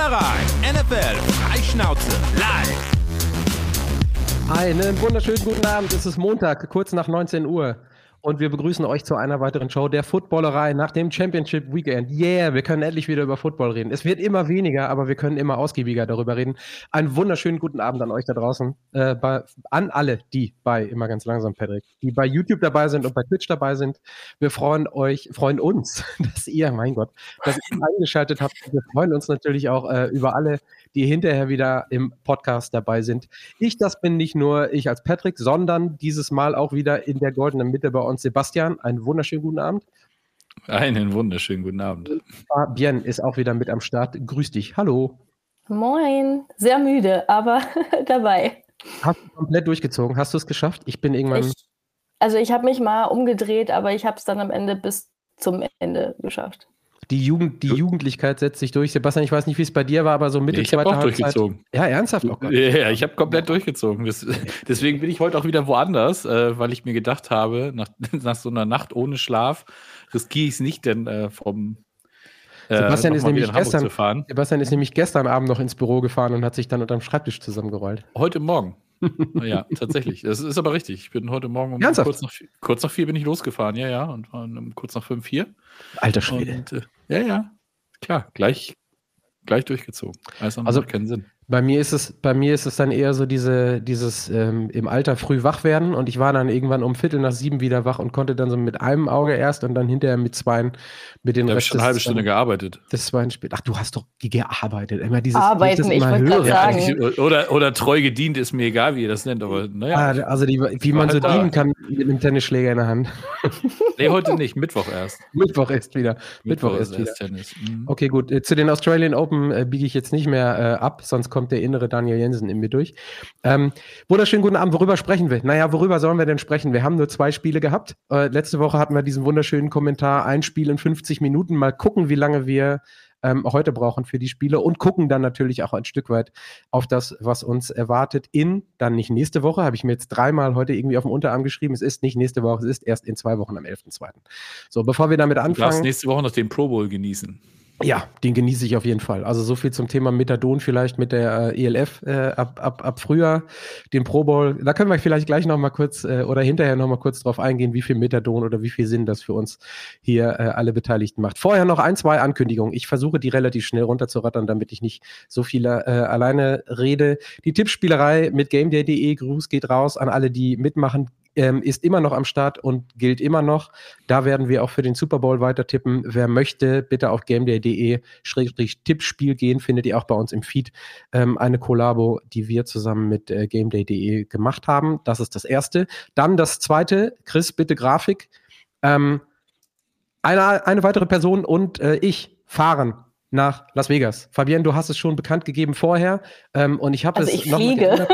Footballerei. NFL Freischnauze live. Einen wunderschönen guten Abend. Es ist Montag, kurz nach 19 Uhr. Und wir begrüßen euch zu einer weiteren Show der Footballerei nach dem Championship Weekend. Yeah, wir können endlich wieder über Football reden. Es wird immer weniger, aber wir können immer ausgiebiger darüber reden. Einen wunderschönen guten Abend an euch da draußen. Äh, bei, an alle, die bei, immer ganz langsam, Patrick, die bei YouTube dabei sind und bei Twitch dabei sind. Wir freuen euch, freuen uns, dass ihr, mein Gott, dass ihr eingeschaltet habt. Wir freuen uns natürlich auch äh, über alle, die hinterher wieder im Podcast dabei sind. Ich, das bin nicht nur ich als Patrick, sondern dieses Mal auch wieder in der goldenen Mitte bei uns Sebastian. Einen wunderschönen guten Abend. Einen wunderschönen guten Abend. Fabienne ist auch wieder mit am Start. Grüß dich. Hallo. Moin. Sehr müde, aber dabei. Hast du komplett durchgezogen? Hast du es geschafft? Ich bin irgendwann. Ich, also ich habe mich mal umgedreht, aber ich habe es dann am Ende bis zum Ende geschafft. Die, Jugend, die Jugendlichkeit setzt sich durch. Sebastian, ich weiß nicht, wie es bei dir war, aber so Mitte nee, ich zweiter auch durchgezogen. Ja, ernsthaft auch. Ja, ich habe komplett durchgezogen. Das, deswegen bin ich heute auch wieder woanders, äh, weil ich mir gedacht habe, nach, nach, so einer Nacht ohne Schlaf riskiere ich es nicht, denn äh, vom äh, Sebastian, ist nämlich gestern, Sebastian ist nämlich gestern Abend noch ins Büro gefahren und hat sich dann unterm Schreibtisch zusammengerollt. Heute Morgen. Ja, tatsächlich. Das ist aber richtig. Ich bin heute Morgen um kurz nach, kurz nach vier bin ich losgefahren, ja, ja, und um, kurz nach fünf, vier. Alter Schwede. Und, äh, ja, ja, klar, gleich, gleich durchgezogen. Also, also keinen Sinn. Bei mir ist es, bei mir ist es dann eher so diese, dieses ähm, im Alter früh wach werden und ich war dann irgendwann um Viertel nach sieben wieder wach und konnte dann so mit einem Auge erst und dann hinterher mit zwei mit den Da habe ich schon eine halbe Stunde gearbeitet. Das war ein Spiel. Ach, du hast doch gearbeitet. Immer dieses Arbeiten, ich wollte gerade sagen. Oder, oder treu gedient, ist mir egal, wie ihr das nennt, aber naja. Ah, also die, wie man so halt dienen kann mit einem Tennisschläger in der Hand. nee, heute nicht, Mittwoch erst. Mittwoch ist wieder. Mittwoch, Mittwoch ist wieder. Tennis. Mhm. Okay, gut. Zu den Australian Open äh, biege ich jetzt nicht mehr äh, ab, sonst kommt kommt der innere Daniel Jensen in mir durch. Ähm, wunderschönen guten Abend. Worüber sprechen wir? Naja, worüber sollen wir denn sprechen? Wir haben nur zwei Spiele gehabt. Äh, letzte Woche hatten wir diesen wunderschönen Kommentar, ein Spiel in 50 Minuten. Mal gucken, wie lange wir ähm, heute brauchen für die Spiele und gucken dann natürlich auch ein Stück weit auf das, was uns erwartet in, dann nicht nächste Woche, habe ich mir jetzt dreimal heute irgendwie auf dem Unterarm geschrieben, es ist nicht nächste Woche, es ist erst in zwei Wochen am 11.2. So, bevor wir damit anfangen. Du darfst nächste Woche noch den Pro Bowl genießen. Ja, den genieße ich auf jeden Fall. Also so viel zum Thema Methadon vielleicht mit der äh, ELF äh, ab, ab, ab Frühjahr, den Pro Bowl. Da können wir vielleicht gleich noch mal kurz äh, oder hinterher noch mal kurz drauf eingehen, wie viel Methadon oder wie viel Sinn das für uns hier äh, alle Beteiligten macht. Vorher noch ein, zwei Ankündigungen. Ich versuche die relativ schnell runterzurattern, damit ich nicht so viel äh, alleine rede. Die Tippspielerei mit GameDay.de, Gruß geht raus an alle, die mitmachen ähm, ist immer noch am Start und gilt immer noch. Da werden wir auch für den Super Bowl weiter tippen. Wer möchte, bitte auf gameday.de-tippspiel gehen, findet ihr auch bei uns im Feed ähm, eine Kollabo, die wir zusammen mit äh, gameday.de gemacht haben. Das ist das Erste. Dann das Zweite, Chris, bitte Grafik. Ähm, eine, eine weitere Person und äh, ich fahren nach Las Vegas. Fabienne, du hast es schon bekannt gegeben vorher ähm, und ich habe also es ich noch fliege.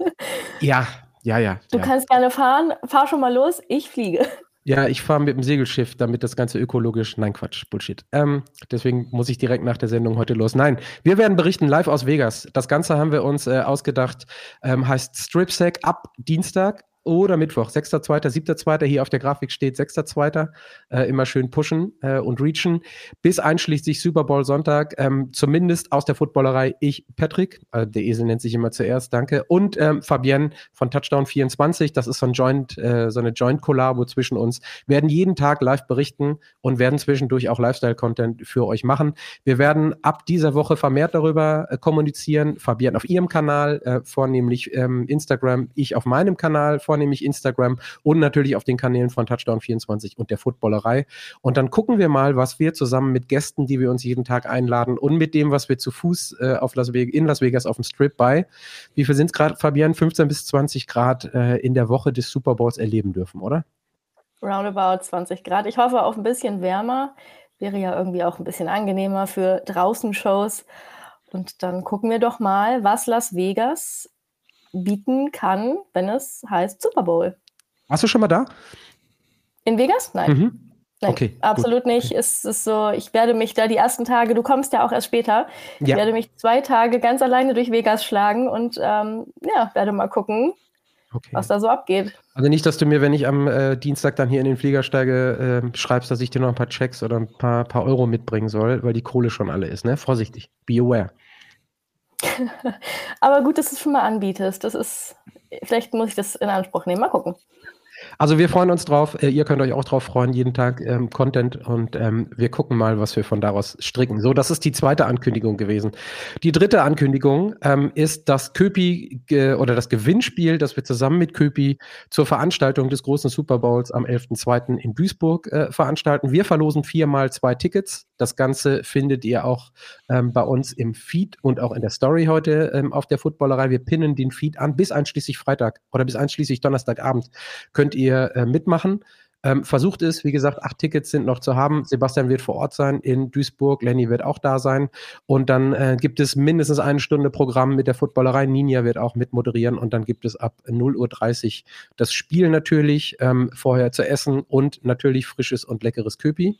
ja, ja, ja. Du ja. kannst gerne fahren. Fahr schon mal los. Ich fliege. Ja, ich fahre mit dem Segelschiff, damit das Ganze ökologisch. Nein, Quatsch, Bullshit. Ähm, deswegen muss ich direkt nach der Sendung heute los. Nein, wir werden berichten live aus Vegas. Das Ganze haben wir uns äh, ausgedacht, ähm, heißt Stripsack ab Dienstag oder Mittwoch, 6.2., 7.2. Hier auf der Grafik steht 6.2. Äh, immer schön pushen äh, und reachen. Bis einschließlich Super Bowl Sonntag, ähm, zumindest aus der Footballerei, ich, Patrick, äh, der Esel nennt sich immer zuerst, danke, und ähm, Fabienne von Touchdown 24, das ist so, ein Joint, äh, so eine Joint-Kollabo zwischen uns, werden jeden Tag live berichten und werden zwischendurch auch Lifestyle-Content für euch machen. Wir werden ab dieser Woche vermehrt darüber äh, kommunizieren. Fabienne auf ihrem Kanal, äh, vornehmlich ähm, Instagram, ich auf meinem Kanal, vornehmlich vornehmlich Instagram und natürlich auf den Kanälen von Touchdown24 und der Footballerei. Und dann gucken wir mal, was wir zusammen mit Gästen, die wir uns jeden Tag einladen und mit dem, was wir zu Fuß äh, auf Las in Las Vegas auf dem Strip bei, wie viel sind es gerade, Fabian? 15 bis 20 Grad äh, in der Woche des Super Bowls erleben dürfen, oder? Roundabout 20 Grad. Ich hoffe auf ein bisschen wärmer. Wäre ja irgendwie auch ein bisschen angenehmer für draußen Shows. Und dann gucken wir doch mal, was Las Vegas bieten kann, wenn es heißt Super Bowl. Warst du schon mal da? In Vegas? Nein. Mhm. Nein, okay, absolut gut. nicht. Okay. Es ist so, ich werde mich da die ersten Tage, du kommst ja auch erst später, ja. ich werde mich zwei Tage ganz alleine durch Vegas schlagen und ähm, ja, werde mal gucken, okay. was da so abgeht. Also nicht, dass du mir, wenn ich am äh, Dienstag dann hier in den Flieger steige, äh, schreibst, dass ich dir noch ein paar Checks oder ein paar, paar Euro mitbringen soll, weil die Kohle schon alle ist, ne? Vorsichtig. Be aware. Aber gut, dass du es schon mal anbietest. Das ist, vielleicht muss ich das in Anspruch nehmen. Mal gucken. Also wir freuen uns drauf. Äh, ihr könnt euch auch drauf freuen, jeden Tag ähm, Content und ähm, wir gucken mal, was wir von daraus stricken. So, das ist die zweite Ankündigung gewesen. Die dritte Ankündigung ähm, ist das Köpi oder das Gewinnspiel, das wir zusammen mit Köpi zur Veranstaltung des großen Super Bowls am 11.02. in Duisburg äh, veranstalten. Wir verlosen viermal zwei Tickets. Das Ganze findet ihr auch ähm, bei uns im Feed und auch in der Story heute ähm, auf der Footballerei. Wir pinnen den Feed an bis einschließlich Freitag oder bis einschließlich Donnerstagabend könnt ihr äh, mitmachen. Ähm, versucht es, wie gesagt, acht Tickets sind noch zu haben. Sebastian wird vor Ort sein in Duisburg, Lenny wird auch da sein. Und dann äh, gibt es mindestens eine Stunde Programm mit der Footballerei. Ninja wird auch mitmoderieren und dann gibt es ab 0.30 Uhr das Spiel natürlich, ähm, vorher zu essen und natürlich frisches und leckeres Köpi.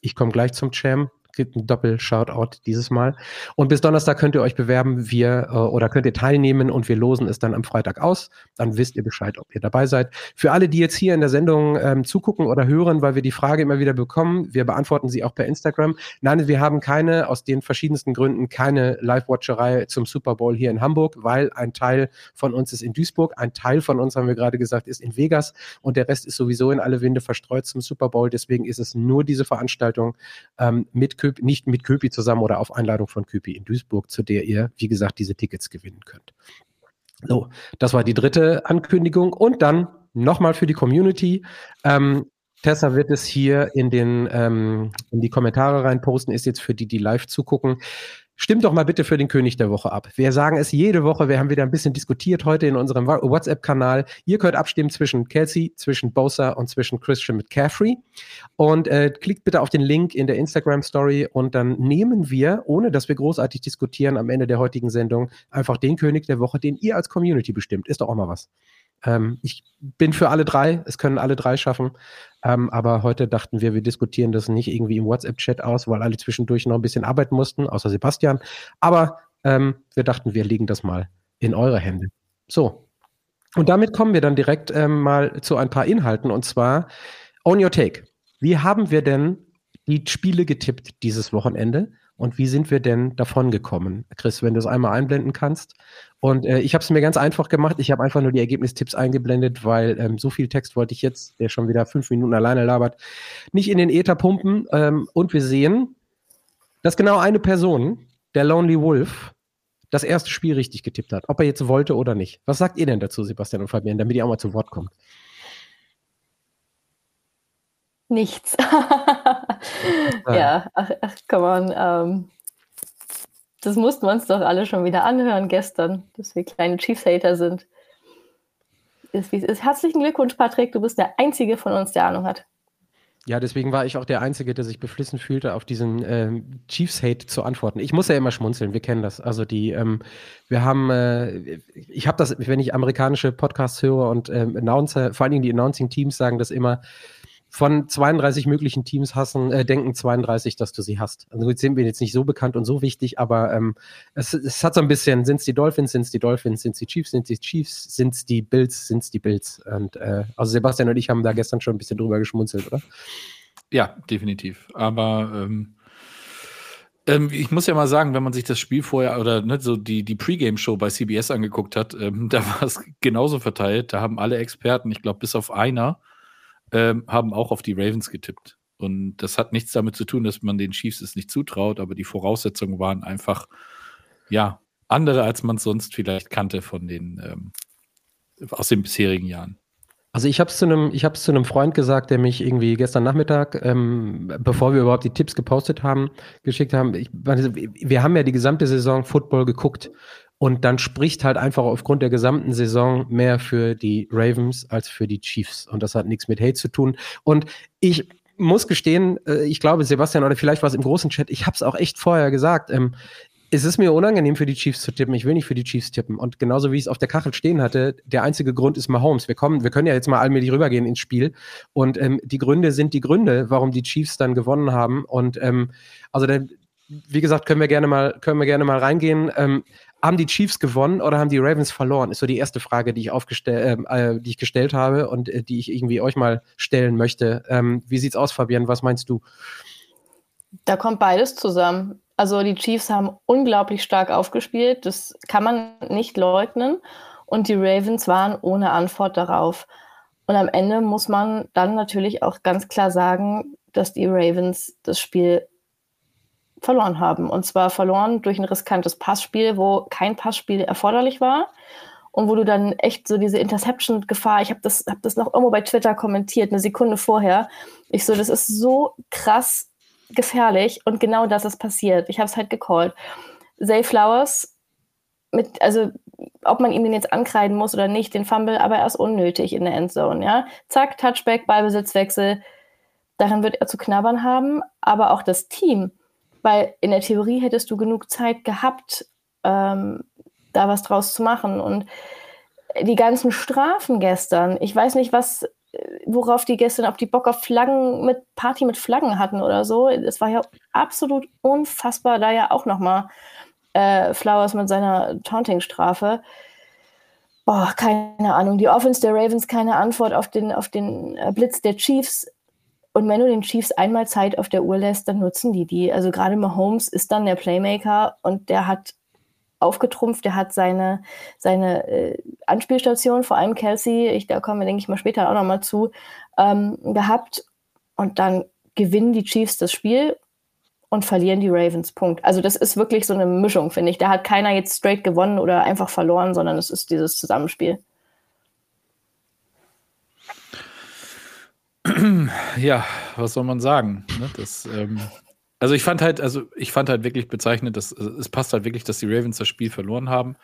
Ich komme gleich zum Jam gibt ein Doppel-Shoutout dieses Mal. Und bis Donnerstag könnt ihr euch bewerben, wir äh, oder könnt ihr teilnehmen und wir losen es dann am Freitag aus. Dann wisst ihr Bescheid, ob ihr dabei seid. Für alle, die jetzt hier in der Sendung ähm, zugucken oder hören, weil wir die Frage immer wieder bekommen, wir beantworten sie auch per Instagram. Nein, wir haben keine, aus den verschiedensten Gründen, keine Live-Watcherei zum Super Bowl hier in Hamburg, weil ein Teil von uns ist in Duisburg, ein Teil von uns, haben wir gerade gesagt, ist in Vegas und der Rest ist sowieso in alle Winde verstreut zum Super Bowl. Deswegen ist es nur diese Veranstaltung ähm, mit Köpi, nicht mit Köpi zusammen oder auf Einladung von Köpi in Duisburg, zu der ihr, wie gesagt, diese Tickets gewinnen könnt. So, das war die dritte Ankündigung. Und dann nochmal für die Community. Ähm, Tessa wird es hier in, den, ähm, in die Kommentare reinposten, ist jetzt für die, die live zugucken. Stimmt doch mal bitte für den König der Woche ab. Wir sagen es jede Woche. Wir haben wieder ein bisschen diskutiert heute in unserem WhatsApp-Kanal. Ihr könnt abstimmen zwischen Kelsey, zwischen Bosa und zwischen Christian McCaffrey. Und äh, klickt bitte auf den Link in der Instagram-Story und dann nehmen wir, ohne dass wir großartig diskutieren, am Ende der heutigen Sendung einfach den König der Woche, den ihr als Community bestimmt. Ist doch auch mal was. Ähm, ich bin für alle drei. Es können alle drei schaffen. Ähm, aber heute dachten wir, wir diskutieren das nicht irgendwie im WhatsApp-Chat aus, weil alle zwischendurch noch ein bisschen arbeiten mussten, außer Sebastian. Aber ähm, wir dachten, wir legen das mal in eure Hände. So. Und damit kommen wir dann direkt ähm, mal zu ein paar Inhalten und zwar On Your Take. Wie haben wir denn die Spiele getippt dieses Wochenende? Und wie sind wir denn davon gekommen? Chris, wenn du es einmal einblenden kannst. Und äh, ich habe es mir ganz einfach gemacht. Ich habe einfach nur die Ergebnistipps eingeblendet, weil ähm, so viel Text wollte ich jetzt, der schon wieder fünf Minuten alleine labert, nicht in den Äther pumpen. Ähm, und wir sehen, dass genau eine Person, der Lonely Wolf, das erste Spiel richtig getippt hat, ob er jetzt wollte oder nicht. Was sagt ihr denn dazu, Sebastian und Fabian, damit ihr auch mal zu Wort kommt? Nichts. ja, ach, ach come on. Ähm, das mussten wir uns doch alle schon wieder anhören gestern, dass wir kleine Chiefs-Hater sind. Ist, ist. Herzlichen Glückwunsch, Patrick. Du bist der Einzige von uns, der Ahnung hat. Ja, deswegen war ich auch der Einzige, der sich beflissen fühlte, auf diesen ähm, Chiefs-Hate zu antworten. Ich muss ja immer schmunzeln, wir kennen das. Also die, ähm, wir haben, äh, ich habe das, wenn ich amerikanische Podcasts höre und ähm, Announcer, vor allen Dingen die Announcing-Teams sagen das immer, von 32 möglichen Teams hassen, äh, denken 32, dass du sie hast. Also jetzt sind wir jetzt nicht so bekannt und so wichtig, aber ähm, es, es hat so ein bisschen, sind es die Dolphins, sind es die Dolphins, sind es die Chiefs, sind es die Chiefs, sind es die Bills, sind es die Bills. Und äh, also Sebastian und ich haben da gestern schon ein bisschen drüber geschmunzelt, oder? Ja, definitiv. Aber ähm, ähm, ich muss ja mal sagen, wenn man sich das Spiel vorher oder ne, so die, die Pre-Game-Show bei CBS angeguckt hat, ähm, da war es genauso verteilt. Da haben alle Experten, ich glaube, bis auf einer, ähm, haben auch auf die Ravens getippt. Und das hat nichts damit zu tun, dass man den Chiefs es nicht zutraut, aber die Voraussetzungen waren einfach, ja, andere, als man sonst vielleicht kannte von den, ähm, aus den bisherigen Jahren. Also ich habe es zu einem, Freund gesagt, der mich irgendwie gestern Nachmittag, ähm, bevor wir überhaupt die Tipps gepostet haben, geschickt haben. Ich, wir haben ja die gesamte Saison Football geguckt und dann spricht halt einfach aufgrund der gesamten Saison mehr für die Ravens als für die Chiefs. Und das hat nichts mit Hate zu tun. Und ich muss gestehen, äh, ich glaube, Sebastian, oder vielleicht war es im großen Chat, ich habe es auch echt vorher gesagt. Ähm, es ist mir unangenehm für die Chiefs zu tippen. Ich will nicht für die Chiefs tippen. Und genauso wie ich es auf der Kachel stehen hatte, der einzige Grund ist Mahomes. Wir kommen, wir können ja jetzt mal allmählich rübergehen ins Spiel. Und ähm, die Gründe sind die Gründe, warum die Chiefs dann gewonnen haben. Und ähm, also der, wie gesagt, können wir gerne mal, können wir gerne mal reingehen. Ähm, haben die Chiefs gewonnen oder haben die Ravens verloren? Ist so die erste Frage, die ich aufgestellt, äh, äh, die ich gestellt habe und äh, die ich irgendwie euch mal stellen möchte. Ähm, wie sieht's aus, Fabian? Was meinst du? Da kommt beides zusammen. Also die Chiefs haben unglaublich stark aufgespielt, das kann man nicht leugnen. Und die Ravens waren ohne Antwort darauf. Und am Ende muss man dann natürlich auch ganz klar sagen, dass die Ravens das Spiel verloren haben. Und zwar verloren durch ein riskantes Passspiel, wo kein Passspiel erforderlich war. Und wo du dann echt so diese Interception-Gefahr, ich habe das, hab das noch irgendwo bei Twitter kommentiert, eine Sekunde vorher. Ich so, das ist so krass gefährlich und genau das ist passiert. Ich habe es halt gecallt. Zay Flowers, mit, also ob man ihm den jetzt ankreiden muss oder nicht, den Fumble, aber er ist unnötig in der Endzone. Ja? Zack, Touchback, Ballbesitzwechsel. Daran wird er zu knabbern haben, aber auch das Team weil in der Theorie hättest du genug Zeit gehabt, ähm, da was draus zu machen. Und die ganzen Strafen gestern, ich weiß nicht, was, worauf die gestern, ob die Bock auf Flaggen mit Party mit Flaggen hatten oder so. Es war ja absolut unfassbar, da ja auch nochmal äh, Flowers mit seiner Taunting-Strafe. Boah, keine Ahnung. Die Offense der Ravens keine Antwort auf den, auf den äh, Blitz der Chiefs. Und wenn du den Chiefs einmal Zeit auf der Uhr lässt, dann nutzen die die. Also gerade Mahomes ist dann der Playmaker und der hat aufgetrumpft, der hat seine, seine äh, Anspielstation, vor allem Kelsey, ich, da kommen wir, denke ich mal, später auch nochmal zu, ähm, gehabt. Und dann gewinnen die Chiefs das Spiel und verlieren die Ravens. Punkt. Also das ist wirklich so eine Mischung, finde ich. Da hat keiner jetzt straight gewonnen oder einfach verloren, sondern es ist dieses Zusammenspiel. Ja, was soll man sagen? Ne? Das, ähm, also ich fand halt, also ich fand halt wirklich bezeichnend, dass also es passt halt wirklich, dass die Ravens das Spiel verloren haben.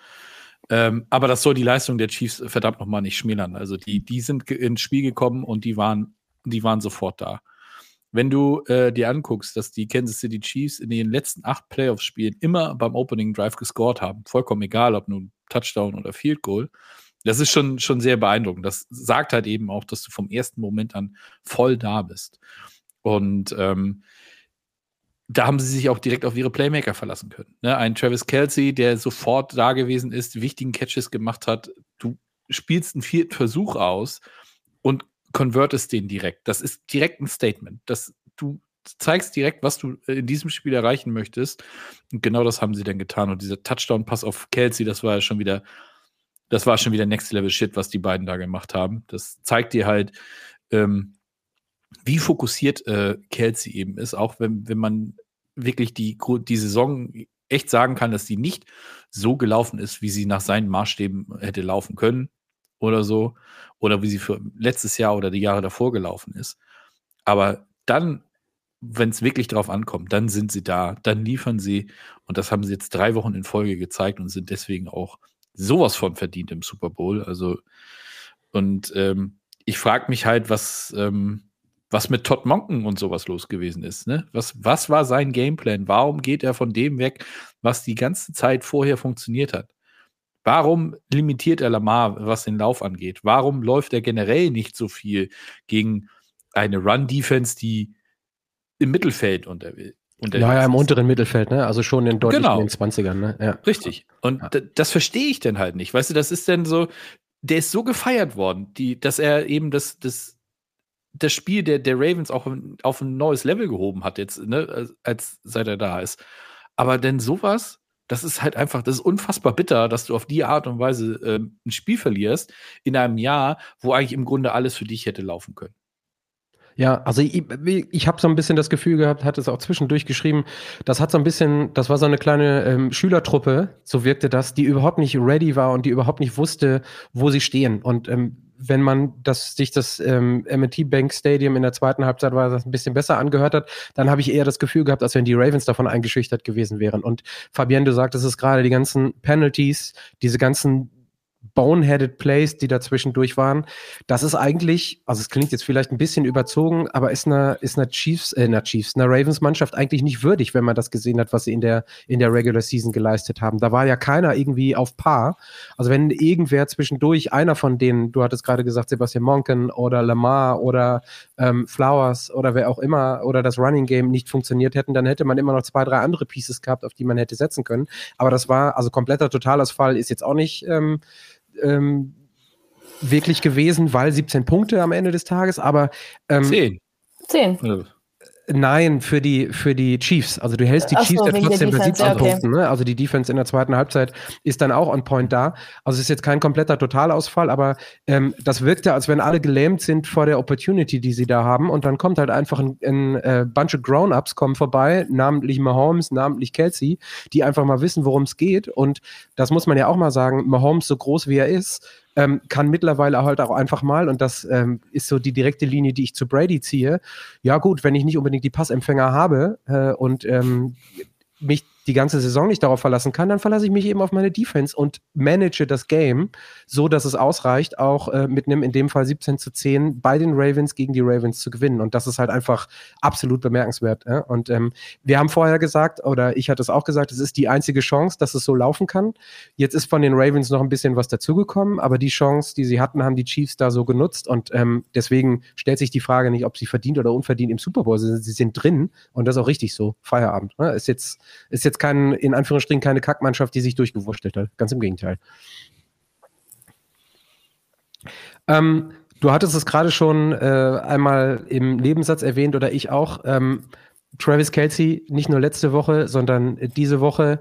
Ähm, aber das soll die Leistung der Chiefs verdammt nochmal nicht schmälern. Also die, die sind ins Spiel gekommen und die waren, die waren sofort da. Wenn du äh, dir anguckst, dass die Kansas City Chiefs in den letzten acht Playoffs-Spielen immer beim Opening Drive gescored haben, vollkommen egal, ob nun Touchdown oder Field Goal, das ist schon, schon sehr beeindruckend. Das sagt halt eben auch, dass du vom ersten Moment an voll da bist. Und ähm, da haben sie sich auch direkt auf ihre Playmaker verlassen können. Ne? Ein Travis Kelsey, der sofort da gewesen ist, wichtigen Catches gemacht hat. Du spielst einen vierten Versuch aus und konvertest den direkt. Das ist direkt ein Statement. Das, du zeigst direkt, was du in diesem Spiel erreichen möchtest. Und genau das haben sie dann getan. Und dieser Touchdown-Pass auf Kelsey, das war ja schon wieder das war schon wieder Next Level Shit, was die beiden da gemacht haben. Das zeigt dir halt, ähm, wie fokussiert äh, Kelsey eben ist, auch wenn, wenn man wirklich die, die Saison echt sagen kann, dass die nicht so gelaufen ist, wie sie nach seinen Maßstäben hätte laufen können oder so, oder wie sie für letztes Jahr oder die Jahre davor gelaufen ist. Aber dann, wenn es wirklich drauf ankommt, dann sind sie da, dann liefern sie und das haben sie jetzt drei Wochen in Folge gezeigt und sind deswegen auch sowas von verdient im Super Bowl. Also, und ähm, ich frage mich halt, was, ähm, was mit Todd Monken und sowas los gewesen ist. Ne? Was, was war sein Gameplan? Warum geht er von dem weg, was die ganze Zeit vorher funktioniert hat? Warum limitiert er Lamar, was den Lauf angeht? Warum läuft er generell nicht so viel gegen eine Run-Defense, die im Mittelfeld unterwegs ja, ja, im unteren Mittelfeld, ne? Also schon in deutlich genau. in den 20ern, ne? Ja. Richtig. Und ja. das verstehe ich dann halt nicht. Weißt du, das ist dann so, der ist so gefeiert worden, die, dass er eben das, das, das Spiel der, der Ravens auch auf ein neues Level gehoben hat, jetzt, ne, als seit er da ist. Aber denn sowas, das ist halt einfach, das ist unfassbar bitter, dass du auf die Art und Weise äh, ein Spiel verlierst in einem Jahr, wo eigentlich im Grunde alles für dich hätte laufen können. Ja, also ich, ich habe so ein bisschen das Gefühl gehabt, hat es auch zwischendurch geschrieben, das hat so ein bisschen, das war so eine kleine ähm, Schülertruppe, so wirkte das, die überhaupt nicht ready war und die überhaupt nicht wusste, wo sie stehen. Und ähm, wenn man das, sich das ähm, M&T Bank Stadium in der zweiten Halbzeit war das ein bisschen besser angehört hat, dann habe ich eher das Gefühl gehabt, als wenn die Ravens davon eingeschüchtert gewesen wären. Und Fabienne, du sagtest es gerade, die ganzen Penalties, diese ganzen boneheaded Plays, die dazwischendurch waren. Das ist eigentlich, also es klingt jetzt vielleicht ein bisschen überzogen, aber ist einer ist einer Chiefs, äh, einer Chiefs, einer Ravens Mannschaft eigentlich nicht würdig, wenn man das gesehen hat, was sie in der in der Regular Season geleistet haben. Da war ja keiner irgendwie auf Paar. Also wenn irgendwer zwischendurch einer von denen, du hattest gerade gesagt Sebastian Monken oder Lamar oder ähm, Flowers oder wer auch immer oder das Running Game nicht funktioniert hätten, dann hätte man immer noch zwei, drei andere Pieces gehabt, auf die man hätte setzen können. Aber das war also kompletter Totalausfall ist jetzt auch nicht ähm, ähm, wirklich gewesen, weil 17 Punkte am Ende des Tages, aber ähm, 10. 10. Nein, für die, für die Chiefs. Also du hältst die Ach Chiefs so, ja trotzdem Defense, 17 ja, okay. Punkten. Ne? Also die Defense in der zweiten Halbzeit ist dann auch on point da. Also es ist jetzt kein kompletter Totalausfall, aber ähm, das wirkt ja, als wenn alle gelähmt sind vor der Opportunity, die sie da haben. Und dann kommt halt einfach ein, ein äh, Bunch of Grown-Ups kommen vorbei, namentlich Mahomes, namentlich Kelsey, die einfach mal wissen, worum es geht. Und das muss man ja auch mal sagen, Mahomes, so groß wie er ist, ähm, kann mittlerweile halt auch einfach mal, und das ähm, ist so die direkte Linie, die ich zu Brady ziehe, ja gut, wenn ich nicht unbedingt die Passempfänger habe äh, und ähm, mich die ganze Saison nicht darauf verlassen kann, dann verlasse ich mich eben auf meine Defense und manage das Game so, dass es ausreicht, auch äh, mit einem in dem Fall 17 zu 10 bei den Ravens gegen die Ravens zu gewinnen. Und das ist halt einfach absolut bemerkenswert. Äh? Und ähm, wir haben vorher gesagt, oder ich hatte es auch gesagt, es ist die einzige Chance, dass es so laufen kann. Jetzt ist von den Ravens noch ein bisschen was dazugekommen, aber die Chance, die sie hatten, haben die Chiefs da so genutzt. Und ähm, deswegen stellt sich die Frage nicht, ob sie verdient oder unverdient im Super Bowl sind. Sie sind drin und das ist auch richtig so. Feierabend. Ne? Ist jetzt, ist jetzt kein, in Anführungsstrichen, keine Kackmannschaft, die sich durchgewurschtelt hat. Ganz im Gegenteil. Ähm, du hattest es gerade schon äh, einmal im Nebensatz erwähnt oder ich auch. Ähm, Travis Kelsey, nicht nur letzte Woche, sondern diese Woche.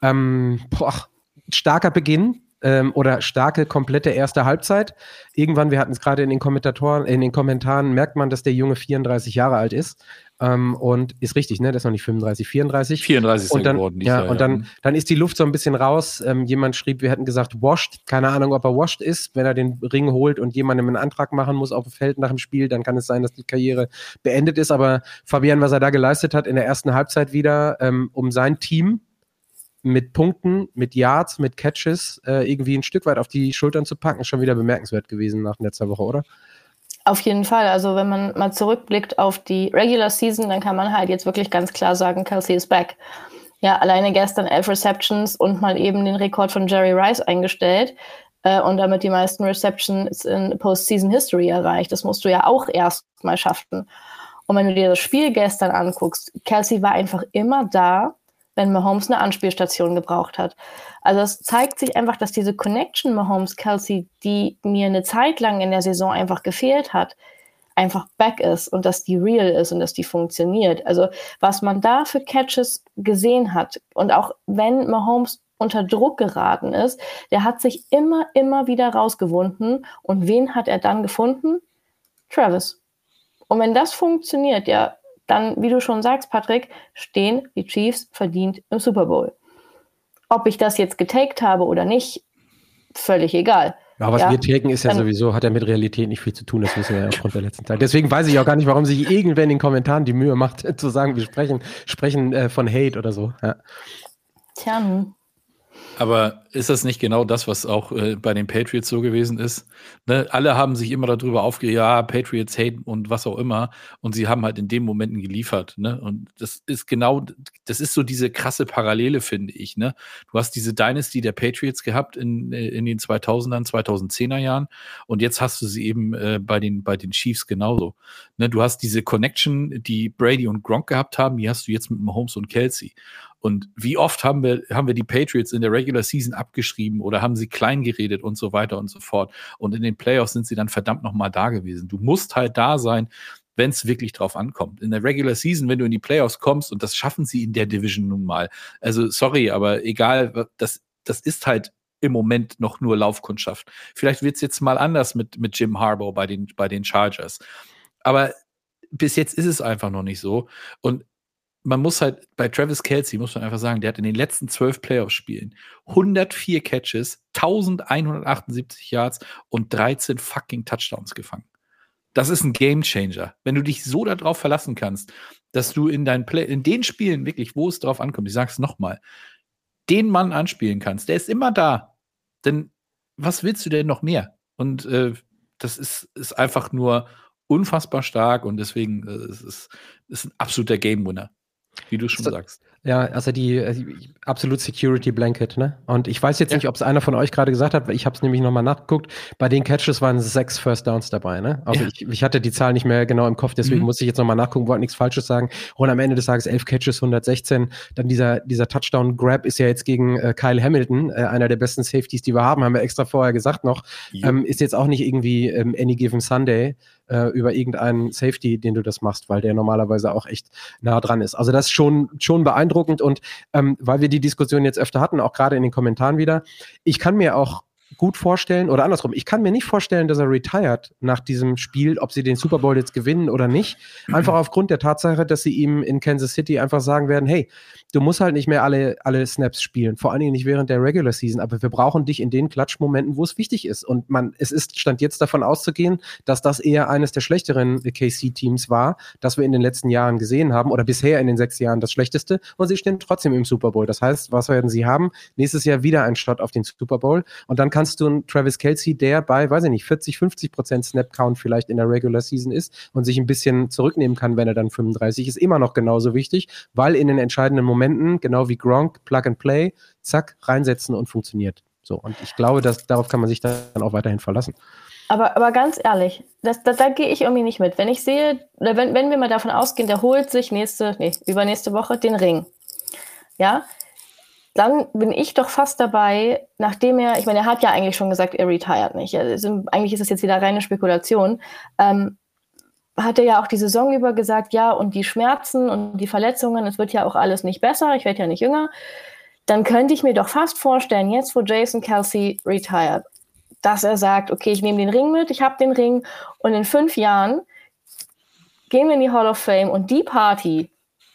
Ähm, boah, starker Beginn ähm, oder starke, komplette erste Halbzeit. Irgendwann, wir hatten es gerade in den Kommentatoren, in den Kommentaren, merkt man, dass der Junge 34 Jahre alt ist. Ähm, und ist richtig, ne? Das ist noch nicht 35, 34. 34 ist und dann, geworden. ja, Jahr, und dann, dann ist die Luft so ein bisschen raus. Ähm, jemand schrieb, wir hätten gesagt, washed. Keine Ahnung, ob er washed ist. Wenn er den Ring holt und jemandem einen Antrag machen muss auf dem Feld nach dem Spiel, dann kann es sein, dass die Karriere beendet ist. Aber Fabian, was er da geleistet hat in der ersten Halbzeit wieder, ähm, um sein Team mit Punkten, mit Yards, mit Catches äh, irgendwie ein Stück weit auf die Schultern zu packen, schon wieder bemerkenswert gewesen nach letzter Woche, oder? Auf jeden Fall. Also wenn man mal zurückblickt auf die Regular Season, dann kann man halt jetzt wirklich ganz klar sagen, Kelsey ist back. Ja, alleine gestern elf Receptions und mal eben den Rekord von Jerry Rice eingestellt äh, und damit die meisten Receptions in Postseason History erreicht. Das musst du ja auch erst mal schaffen. Und wenn du dir das Spiel gestern anguckst, Kelsey war einfach immer da, wenn Mahomes eine Anspielstation gebraucht hat. Also es zeigt sich einfach, dass diese Connection Mahomes-Kelsey, die mir eine Zeit lang in der Saison einfach gefehlt hat, einfach back ist und dass die real ist und dass die funktioniert. Also was man da für Catches gesehen hat und auch wenn Mahomes unter Druck geraten ist, der hat sich immer, immer wieder rausgewunden. Und wen hat er dann gefunden? Travis. Und wenn das funktioniert, ja, dann, wie du schon sagst, Patrick, stehen die Chiefs verdient im Super Bowl. Ob ich das jetzt getaked habe oder nicht, völlig egal. Ja, was Ja, wir taken ist ja sowieso, hat ja mit Realität nicht viel zu tun, das wissen wir ja aufgrund der letzten Zeit. Deswegen weiß ich auch gar nicht, warum sich irgendwer in den Kommentaren die Mühe macht, zu sagen, wir sprechen, sprechen äh, von Hate oder so. Ja. Tja, nun. Aber ist das nicht genau das, was auch äh, bei den Patriots so gewesen ist? Ne? Alle haben sich immer darüber aufgeregt, ja, Patriots hate und was auch immer. Und sie haben halt in den Momenten geliefert. Ne? Und das ist genau, das ist so diese krasse Parallele, finde ich. Ne? Du hast diese Dynasty der Patriots gehabt in, äh, in den 2000ern, 2010er Jahren. Und jetzt hast du sie eben äh, bei, den, bei den Chiefs genauso. Ne? Du hast diese Connection, die Brady und Gronk gehabt haben, die hast du jetzt mit Mahomes und Kelsey. Und wie oft haben wir, haben wir die Patriots in der Regular Season abgeschrieben oder haben sie klein geredet und so weiter und so fort. Und in den Playoffs sind sie dann verdammt nochmal da gewesen. Du musst halt da sein, wenn es wirklich drauf ankommt. In der Regular Season, wenn du in die Playoffs kommst, und das schaffen sie in der Division nun mal. Also, sorry, aber egal, das, das ist halt im Moment noch nur Laufkundschaft. Vielleicht wird es jetzt mal anders mit, mit Jim Harbaugh bei den, bei den Chargers. Aber bis jetzt ist es einfach noch nicht so. Und man muss halt bei Travis Kelsey, muss man einfach sagen, der hat in den letzten zwölf Playoff-Spielen 104 Catches, 1178 Yards und 13 fucking Touchdowns gefangen. Das ist ein Gamechanger. Wenn du dich so darauf verlassen kannst, dass du in deinen Play in den Spielen wirklich, wo es drauf ankommt, ich sag's nochmal, den Mann anspielen kannst, der ist immer da. Denn was willst du denn noch mehr? Und äh, das ist, ist einfach nur unfassbar stark und deswegen äh, es ist es ein absoluter Game Winner, wie du schon So- sagst. Ja, also die, äh, die absolut Security Blanket, ne? Und ich weiß jetzt Ja. nicht, ob es einer von euch gerade gesagt hat, weil ich habe es nämlich nochmal nachgeguckt. Bei den Catches waren sechs First Downs dabei, ne? Also Ja. ich, ich hatte die Zahl nicht mehr genau im Kopf, deswegen Mhm. musste ich jetzt nochmal nachgucken, wollte nichts Falsches sagen. Und am Ende des Tages elf Catches, 116. Dann dieser, dieser Touchdown-Grab ist ja jetzt gegen äh, Kyle Hamilton, äh, einer der besten Safeties, die wir haben, haben wir extra vorher gesagt noch. Ähm, ist jetzt auch nicht irgendwie ähm, Any Given Sunday. Äh, über irgendeinen Safety, den du das machst, weil der normalerweise auch echt nah dran ist. Also das ist schon, schon beeindruckend und ähm, weil wir die Diskussion jetzt öfter hatten, auch gerade in den Kommentaren wieder, ich kann mir auch gut vorstellen, oder andersrum, ich kann mir nicht vorstellen, dass er retired nach diesem Spiel, ob sie den Super Bowl jetzt gewinnen oder nicht. Einfach aufgrund der Tatsache, dass sie ihm in Kansas City einfach sagen werden, hey, du musst halt nicht mehr alle, alle Snaps spielen, vor allen Dingen nicht während der Regular Season, aber wir brauchen dich in den Klatschmomenten, wo es wichtig ist. Und man, es ist, stand jetzt davon auszugehen, dass das eher eines der schlechteren KC-Teams war, das wir in den letzten Jahren gesehen haben, oder bisher in den sechs Jahren das schlechteste, und sie stehen trotzdem im Super Bowl. Das heißt, was werden sie haben? Nächstes Jahr wieder ein Shot auf den Super Bowl, und dann kannst du einen Travis Kelsey, der bei, weiß ich nicht, 40, 50 Prozent Snap-Count vielleicht in der Regular Season ist und sich ein bisschen zurücknehmen kann, wenn er dann 35 ist, immer noch genauso wichtig, weil in den entscheidenden Momenten genau wie Gronk, Plug and Play, zack, reinsetzen und funktioniert. So, und ich glaube, dass darauf kann man sich dann auch weiterhin verlassen. Aber, aber ganz ehrlich, das, da, da gehe ich irgendwie nicht mit. Wenn ich sehe, wenn, wenn wir mal davon ausgehen, der holt sich nächste, nee, übernächste Woche den Ring. Ja, dann bin ich doch fast dabei, nachdem er, ich meine, er hat ja eigentlich schon gesagt, er retired nicht. Also, eigentlich ist es jetzt wieder reine Spekulation. Ähm, hat er ja auch die Saison über gesagt, ja, und die Schmerzen und die Verletzungen, es wird ja auch alles nicht besser, ich werde ja nicht jünger. Dann könnte ich mir doch fast vorstellen, jetzt wo Jason Kelsey retired, dass er sagt, okay, ich nehme den Ring mit, ich habe den Ring und in fünf Jahren gehen wir in die Hall of Fame und die Party,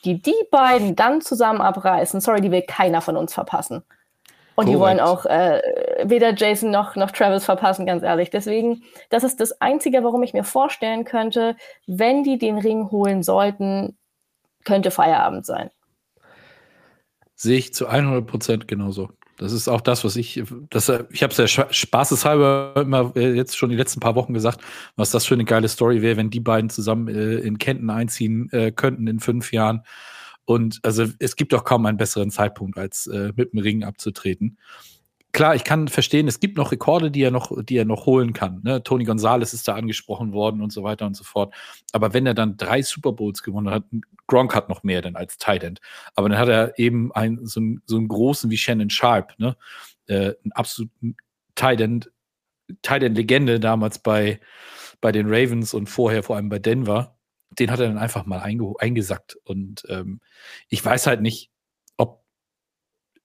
die die beiden dann zusammen abreißen, sorry, die will keiner von uns verpassen. Und Correct. die wollen auch äh, weder Jason noch, noch Travis verpassen, ganz ehrlich. Deswegen, das ist das Einzige, warum ich mir vorstellen könnte, wenn die den Ring holen sollten, könnte Feierabend sein. Sehe ich zu 100 Prozent genauso. Das ist auch das, was ich, das, ich habe es ja spaßeshalber immer äh, jetzt schon die letzten paar Wochen gesagt, was das für eine geile Story wäre, wenn die beiden zusammen äh, in Kenton einziehen äh, könnten in fünf Jahren. Und also es gibt doch kaum einen besseren Zeitpunkt, als äh, mit dem Ring abzutreten. Klar, ich kann verstehen, es gibt noch Rekorde, die er noch, die er noch holen kann. Ne? Tony Gonzalez ist da angesprochen worden und so weiter und so fort. Aber wenn er dann drei Super Bowls gewonnen hat, Gronk hat noch mehr denn als Tight End. Aber dann hat er eben einen, so, einen, so einen großen wie Shannon Sharp, ne? Äh, einen absoluten Tight End, Tight End Legende damals bei, bei den Ravens und vorher vor allem bei Denver den hat er dann einfach mal einge eingesackt. Und ähm, ich weiß halt nicht.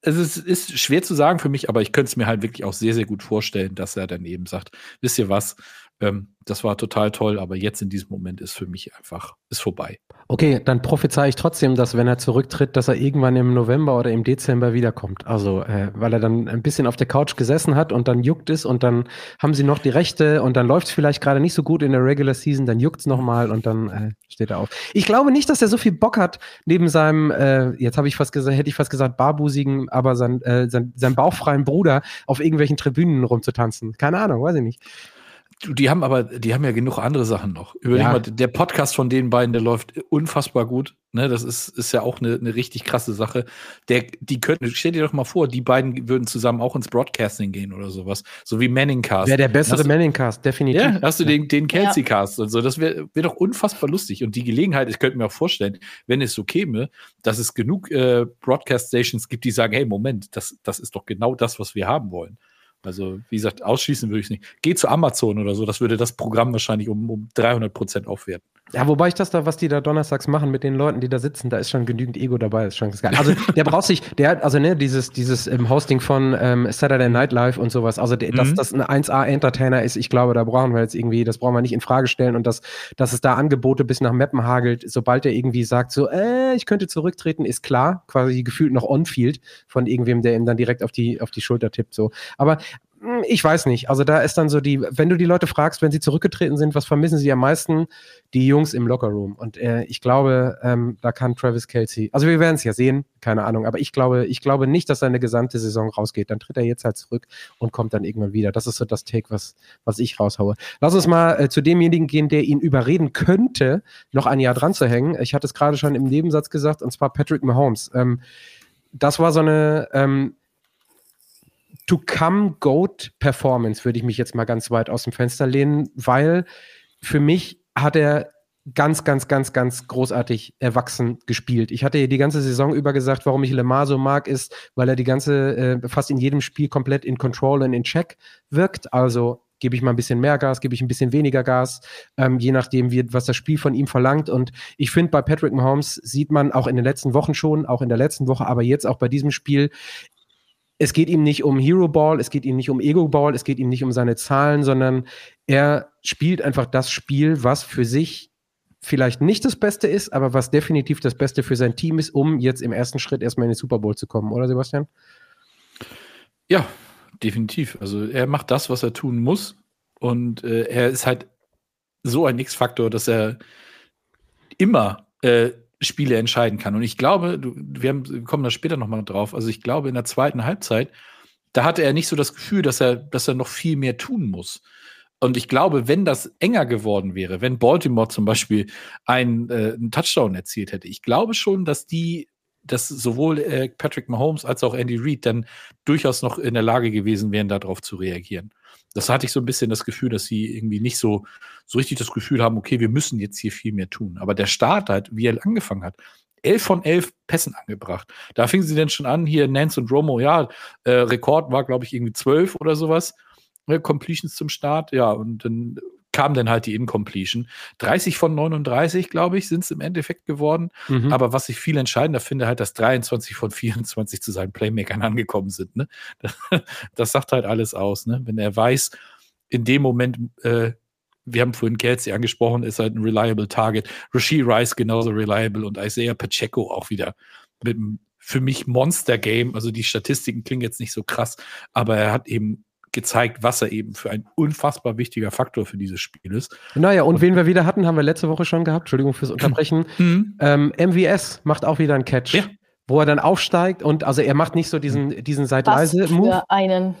Es ist, ist schwer zu sagen für mich, aber ich könnte es mir halt wirklich auch sehr, sehr gut vorstellen, dass er dann eben sagt: Wisst ihr was? Ähm, das war total toll, aber jetzt in diesem Moment ist für mich einfach, ist vorbei. Okay, dann prophezei ich trotzdem, dass wenn er zurücktritt, dass er irgendwann im November oder im Dezember wiederkommt. Also, äh, weil er dann ein bisschen auf der Couch gesessen hat und dann juckt es und dann haben sie noch die Rechte und dann läuft es vielleicht gerade nicht so gut in der Regular Season, dann juckt es nochmal und dann äh, steht er auf. Ich glaube nicht, dass er so viel Bock hat, neben seinem, äh, jetzt habe ich fast gesagt, hätte ich fast gesagt, barbusigen, aber sein, äh, sein, sein bauchfreien Bruder auf irgendwelchen Tribünen rumzutanzen. Keine Ahnung, weiß ich nicht. Die haben aber, die haben ja genug andere Sachen noch. Überleg ja. mal, der Podcast von den beiden, der läuft unfassbar gut. Ne, das ist, ist ja auch eine, eine richtig krasse Sache. Der, die könnten, stell dir doch mal vor, die beiden würden zusammen auch ins Broadcasting gehen oder sowas. So wie Manningcast. Wäre der bessere Manningcast, definitiv. Ja, hast du den, den Kelsey-Cast und so. Das wäre wär doch unfassbar lustig. Und die Gelegenheit, ich könnte mir auch vorstellen, wenn es so käme, dass es genug äh, Broadcast-Stations gibt, die sagen, hey, Moment, das, das ist doch genau das, was wir haben wollen. Also, wie gesagt, ausschließen würde ich es nicht. Geh zu Amazon oder so, das würde das Programm wahrscheinlich um, um 300 Prozent aufwerten. Ja, wobei ich das da, was die da donnerstags machen mit den Leuten, die da sitzen, da ist schon genügend Ego dabei, ist schon ganz geil. Also, der braucht sich, der hat, also, ne, dieses, dieses ähm, Hosting von ähm, Saturday Night Live und sowas, also, der, mhm. dass das ein 1A-Entertainer ist, ich glaube, da brauchen wir jetzt irgendwie, das brauchen wir nicht in Frage stellen und dass, dass es da Angebote bis nach Meppen hagelt, sobald er irgendwie sagt, so, äh, ich könnte zurücktreten, ist klar, quasi gefühlt noch on-field von irgendwem, der ihm dann direkt auf die, auf die Schulter tippt, so. Aber ich weiß nicht. Also da ist dann so die, wenn du die Leute fragst, wenn sie zurückgetreten sind, was vermissen sie am meisten? Die Jungs im Lockerroom. Und äh, ich glaube, ähm, da kann Travis Kelsey, also wir werden es ja sehen, keine Ahnung, aber ich glaube, ich glaube nicht, dass seine gesamte Saison rausgeht. Dann tritt er jetzt halt zurück und kommt dann irgendwann wieder. Das ist so das Take, was, was ich raushaue. Lass uns mal äh, zu demjenigen gehen, der ihn überreden könnte, noch ein Jahr dran zu hängen. Ich hatte es gerade schon im Nebensatz gesagt, und zwar Patrick Mahomes. Ähm, das war so eine, ähm, to come Goat Performance würde ich mich jetzt mal ganz weit aus dem Fenster lehnen, weil für mich hat er ganz, ganz, ganz, ganz großartig erwachsen gespielt. Ich hatte die ganze Saison über gesagt, warum ich Lemar so mag, ist, weil er die ganze, äh, fast in jedem Spiel komplett in Control und in Check wirkt. Also gebe ich mal ein bisschen mehr Gas, gebe ich ein bisschen weniger Gas, ähm, je nachdem, wie, was das Spiel von ihm verlangt. Und ich finde, bei Patrick Mahomes sieht man auch in den letzten Wochen schon, auch in der letzten Woche, aber jetzt auch bei diesem Spiel, es geht ihm nicht um Hero Ball, es geht ihm nicht um Ego Ball, es geht ihm nicht um seine Zahlen, sondern er spielt einfach das Spiel, was für sich vielleicht nicht das Beste ist, aber was definitiv das Beste für sein Team ist, um jetzt im ersten Schritt erstmal in den Super Bowl zu kommen, oder Sebastian? Ja, definitiv. Also er macht das, was er tun muss. Und äh, er ist halt so ein X-Faktor, dass er immer äh, Spiele entscheiden kann. Und ich glaube, du, wir, haben, wir kommen da später nochmal drauf. Also ich glaube, in der zweiten Halbzeit, da hatte er nicht so das Gefühl, dass er, dass er noch viel mehr tun muss. Und ich glaube, wenn das enger geworden wäre, wenn Baltimore zum Beispiel einen, äh, einen Touchdown erzielt hätte, ich glaube schon, dass die, dass sowohl äh, Patrick Mahomes als auch Andy Reid dann durchaus noch in der Lage gewesen wären, darauf zu reagieren. Das hatte ich so ein bisschen das Gefühl, dass sie irgendwie nicht so, so richtig das Gefühl haben, okay, wir müssen jetzt hier viel mehr tun. Aber der Start halt, wie er angefangen hat, elf von elf Pässen angebracht. Da fingen sie dann schon an, hier Nance und Romo, ja, äh, Rekord war, glaube ich, irgendwie zwölf oder sowas. Ne, Completions zum Start, ja, und dann kam dann halt die Incompletion. 30 von 39, glaube ich, sind es im Endeffekt geworden. Mhm. Aber was ich viel entscheidender finde, halt, dass 23 von 24 zu seinen Playmakern angekommen sind. Ne? Das sagt halt alles aus. Ne? Wenn er weiß, in dem Moment, äh, wir haben vorhin Kelsey angesprochen, ist halt ein reliable Target. Rasheed Rice genauso reliable und Isaiah Pacheco auch wieder mit einem für mich Monster-Game. Also die Statistiken klingen jetzt nicht so krass, aber er hat eben gezeigt, was er eben für ein unfassbar wichtiger Faktor für dieses Spiel ist. Naja, und, und wen wir wieder hatten, haben wir letzte Woche schon gehabt. Entschuldigung fürs Unterbrechen. Mhm. Ähm, MVS macht auch wieder einen Catch. Ja. Wo er dann aufsteigt und also er macht nicht so diesen, diesen Seitleise-Move. Für einen.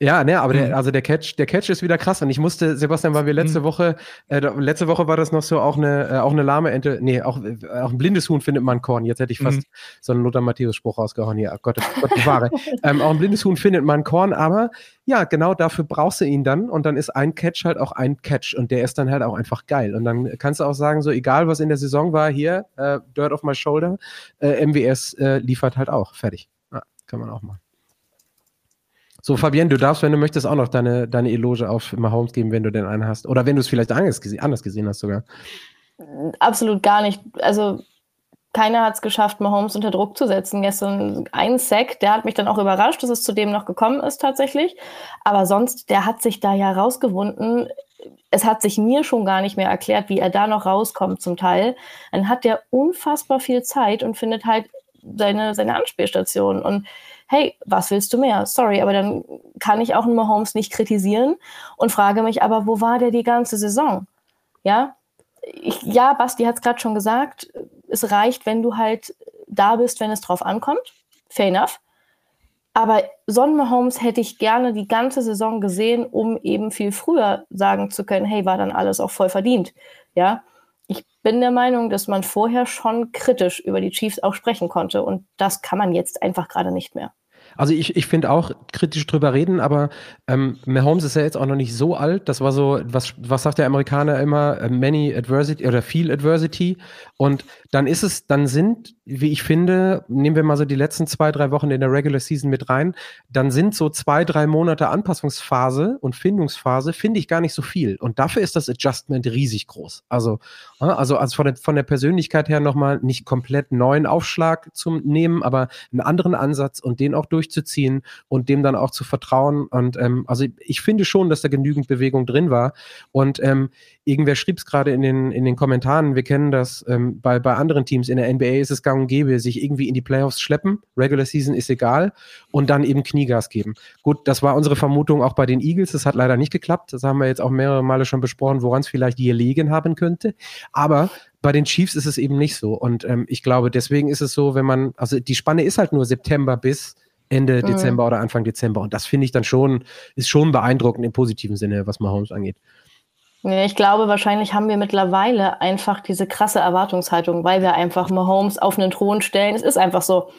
Ja, ne, aber der, mhm. also der Catch, der Catch ist wieder krass. Und ich musste, Sebastian, weil wir letzte mhm. Woche, äh, letzte Woche war das noch so auch eine, äh, auch eine lahme Ente, nee, auch, äh, auch ein blindes Huhn findet man Korn. Jetzt hätte ich fast mhm. so einen Lothar Matthäus-Spruch rausgehauen hier. Gott, Gott bewahre. ähm, auch ein blindes Huhn findet man Korn, aber ja, genau dafür brauchst du ihn dann. Und dann ist ein Catch halt auch ein Catch. Und der ist dann halt auch einfach geil. Und dann kannst du auch sagen, so egal was in der Saison war, hier, äh, Dirt of my shoulder, äh, MWS äh, liefert halt auch. Fertig. Ja, kann man auch machen. So, Fabienne, du darfst, wenn du möchtest, auch noch deine, deine Eloge auf Mahomes geben, wenn du den einen hast. Oder wenn du es vielleicht anders gesehen, anders gesehen hast sogar. Absolut gar nicht. Also keiner hat es geschafft, Mahomes unter Druck zu setzen. Gestern ein Sack, der hat mich dann auch überrascht, dass es zu dem noch gekommen ist tatsächlich. Aber sonst, der hat sich da ja rausgewunden. Es hat sich mir schon gar nicht mehr erklärt, wie er da noch rauskommt zum Teil. Dann hat der unfassbar viel Zeit und findet halt seine, seine Anspielstation. Und hey, was willst du mehr? Sorry, aber dann kann ich auch einen Mahomes nicht kritisieren und frage mich aber, wo war der die ganze Saison? Ja, ich, ja, Basti hat es gerade schon gesagt, es reicht, wenn du halt da bist, wenn es drauf ankommt. Fair enough. Aber Son Mahomes hätte ich gerne die ganze Saison gesehen, um eben viel früher sagen zu können, hey, war dann alles auch voll verdient. Ja, ich bin der Meinung, dass man vorher schon kritisch über die Chiefs auch sprechen konnte und das kann man jetzt einfach gerade nicht mehr. Also ich, ich finde auch kritisch drüber reden, aber ähm, Mahomes ist ja jetzt auch noch nicht so alt. Das war so, was, was sagt der Amerikaner immer? Äh, many adversity oder viel adversity. Und dann ist es, dann sind, wie ich finde, nehmen wir mal so die letzten zwei, drei Wochen in der Regular Season mit rein, dann sind so zwei, drei Monate Anpassungsphase und Findungsphase, finde ich gar nicht so viel. Und dafür ist das Adjustment riesig groß. Also, also, also von, der, von der Persönlichkeit her nochmal nicht komplett neuen Aufschlag zu nehmen, aber einen anderen Ansatz und den auch durchzuziehen und dem dann auch zu vertrauen. Und ähm, also ich finde schon, dass da genügend Bewegung drin war. Und ähm, irgendwer schrieb es gerade in den, in den Kommentaren, wir kennen das ähm, bei, bei anderen Teams. In der NBA ist es gang und gäbe, sich irgendwie in die Playoffs schleppen, Regular Season ist egal. Und dann eben Kniegas geben. Gut, das war unsere Vermutung auch bei den Eagles, das hat leider nicht geklappt, das haben wir jetzt auch mehrere Male schon besprochen, woran es vielleicht gelegen haben könnte, aber bei den Chiefs ist es eben nicht so. Und ähm, ich glaube, deswegen ist es so, wenn man, also die Spanne ist halt nur September bis Ende mhm. Dezember oder Anfang Dezember und das finde ich dann schon, ist schon beeindruckend im positiven Sinne, was Mahomes angeht. Ich glaube, wahrscheinlich haben wir mittlerweile einfach diese krasse Erwartungshaltung, weil wir einfach Mahomes auf einen Thron stellen. Es ist einfach so.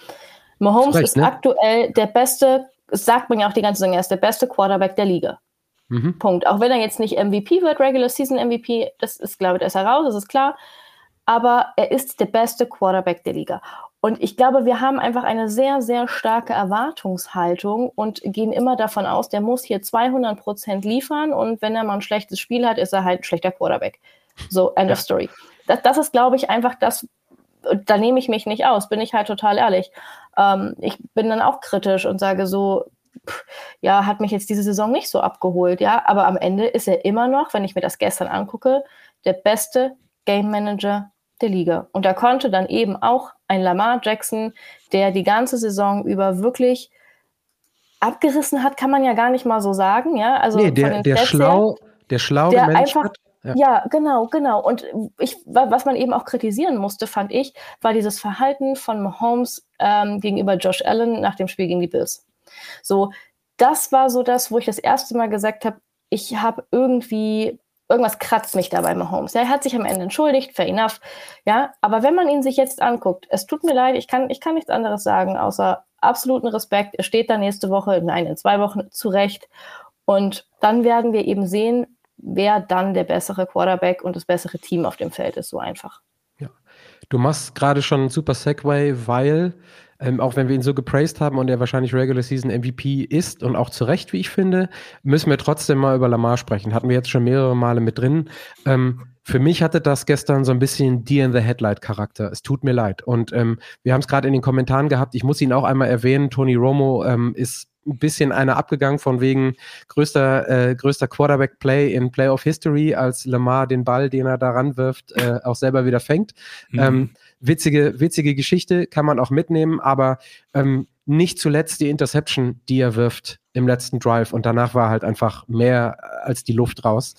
Mahomes Recht, ist ne? aktuell der beste, das sagt man ja auch die ganze Saison, er ist der beste Quarterback der Liga. Mhm. Punkt. Auch wenn er jetzt nicht MVP wird, Regular Season MVP, das ist, glaube ich, da ist er raus, das ist klar. Aber er ist der beste Quarterback der Liga. Und ich glaube, wir haben einfach eine sehr, sehr starke Erwartungshaltung und gehen immer davon aus, der muss hier 200 Prozent liefern und wenn er mal ein schlechtes Spiel hat, ist er halt ein schlechter Quarterback. So, end of story. Das, das ist, glaube ich, einfach das, da nehme ich mich nicht aus, bin ich halt total ehrlich. Ähm, ich bin dann auch kritisch und sage so, pff, ja, hat mich jetzt diese Saison nicht so abgeholt, ja, aber am Ende ist er immer noch, wenn ich mir das gestern angucke, der beste Game Manager der Liga. Und da konnte dann eben auch ein Lamar Jackson, der die ganze Saison über wirklich abgerissen hat, kann man ja gar nicht mal so sagen. Ja, also nee, der, der schlau, der schlau der einfach, hat. Ja. ja. genau, genau. Und ich, was man eben auch kritisieren musste, fand ich, war dieses Verhalten von Mahomes ähm, gegenüber Josh Allen nach dem Spiel gegen die Bills. So, das war so das, wo ich das erste Mal gesagt habe, ich habe irgendwie irgendwas kratzt mich da bei Mahomes. Er hat sich am Ende entschuldigt, fair enough. Ja, aber wenn man ihn sich jetzt anguckt, es tut mir leid, ich kann, ich kann nichts anderes sagen, außer absoluten Respekt. Er steht da nächste Woche, nein, in zwei Wochen zurecht. Und dann werden wir eben sehen, wer dann der bessere Quarterback und das bessere Team auf dem Feld ist. So einfach. Ja. Du machst gerade schon einen super Segway, weil ähm, auch wenn wir ihn so gepraised haben und er wahrscheinlich Regular Season MVP ist und auch zu Recht, wie ich finde, müssen wir trotzdem mal über Lamar sprechen. Hatten wir jetzt schon mehrere Male mit drin. Ähm, für mich hatte das gestern so ein bisschen Deer in the Headlight Charakter. Es tut mir leid. Und ähm, wir haben es gerade in den Kommentaren gehabt. Ich muss ihn auch einmal erwähnen. Tony Romo ähm, ist ein bisschen einer abgegangen von wegen größter, äh, größter Quarterback-Play in Playoff History, als Lamar den Ball, den er da ranwirft, äh, auch selber wieder fängt. Mhm. Witzige, witzige Geschichte, kann man auch mitnehmen, aber ähm, nicht zuletzt die Interception, die er wirft im letzten Drive und danach war halt einfach mehr als die Luft raus.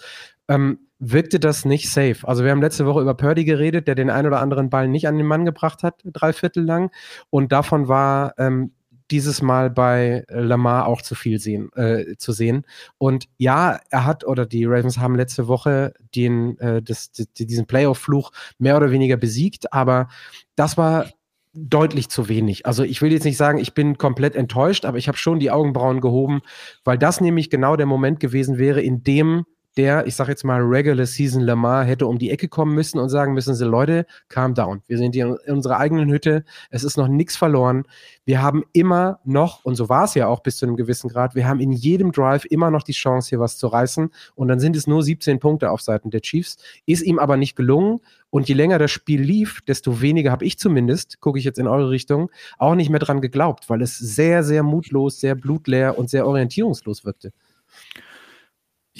Ähm, wirkte das nicht safe. Also wir haben letzte Woche über Purdy geredet, der den ein oder anderen Ball nicht an den Mann gebracht hat, drei Viertel lang. Und davon war ähm, dieses Mal bei Lamar auch zu viel sehen, äh, zu sehen. Und ja, er hat oder die Ravens haben letzte Woche den, äh, das, diesen Playoff-Fluch mehr oder weniger besiegt, aber das war deutlich zu wenig. Also ich will jetzt nicht sagen, ich bin komplett enttäuscht, aber ich habe schon die Augenbrauen gehoben, weil das nämlich genau der Moment gewesen wäre, in dem der, ich sage jetzt mal, Regular Season Lamar hätte um die Ecke kommen müssen und sagen müssen, sie Leute, calm down. Wir sind hier in unserer eigenen Hütte. Es ist noch nichts verloren. Wir haben immer noch, und so war es ja auch bis zu einem gewissen Grad, wir haben in jedem Drive immer noch die Chance, hier was zu reißen. Und dann sind es nur 17 Punkte auf Seiten der Chiefs. Ist ihm aber nicht gelungen. Und je länger das Spiel lief, desto weniger habe ich zumindest, gucke ich jetzt in eure Richtung, auch nicht mehr dran geglaubt, weil es sehr, sehr mutlos, sehr blutleer und sehr orientierungslos wirkte.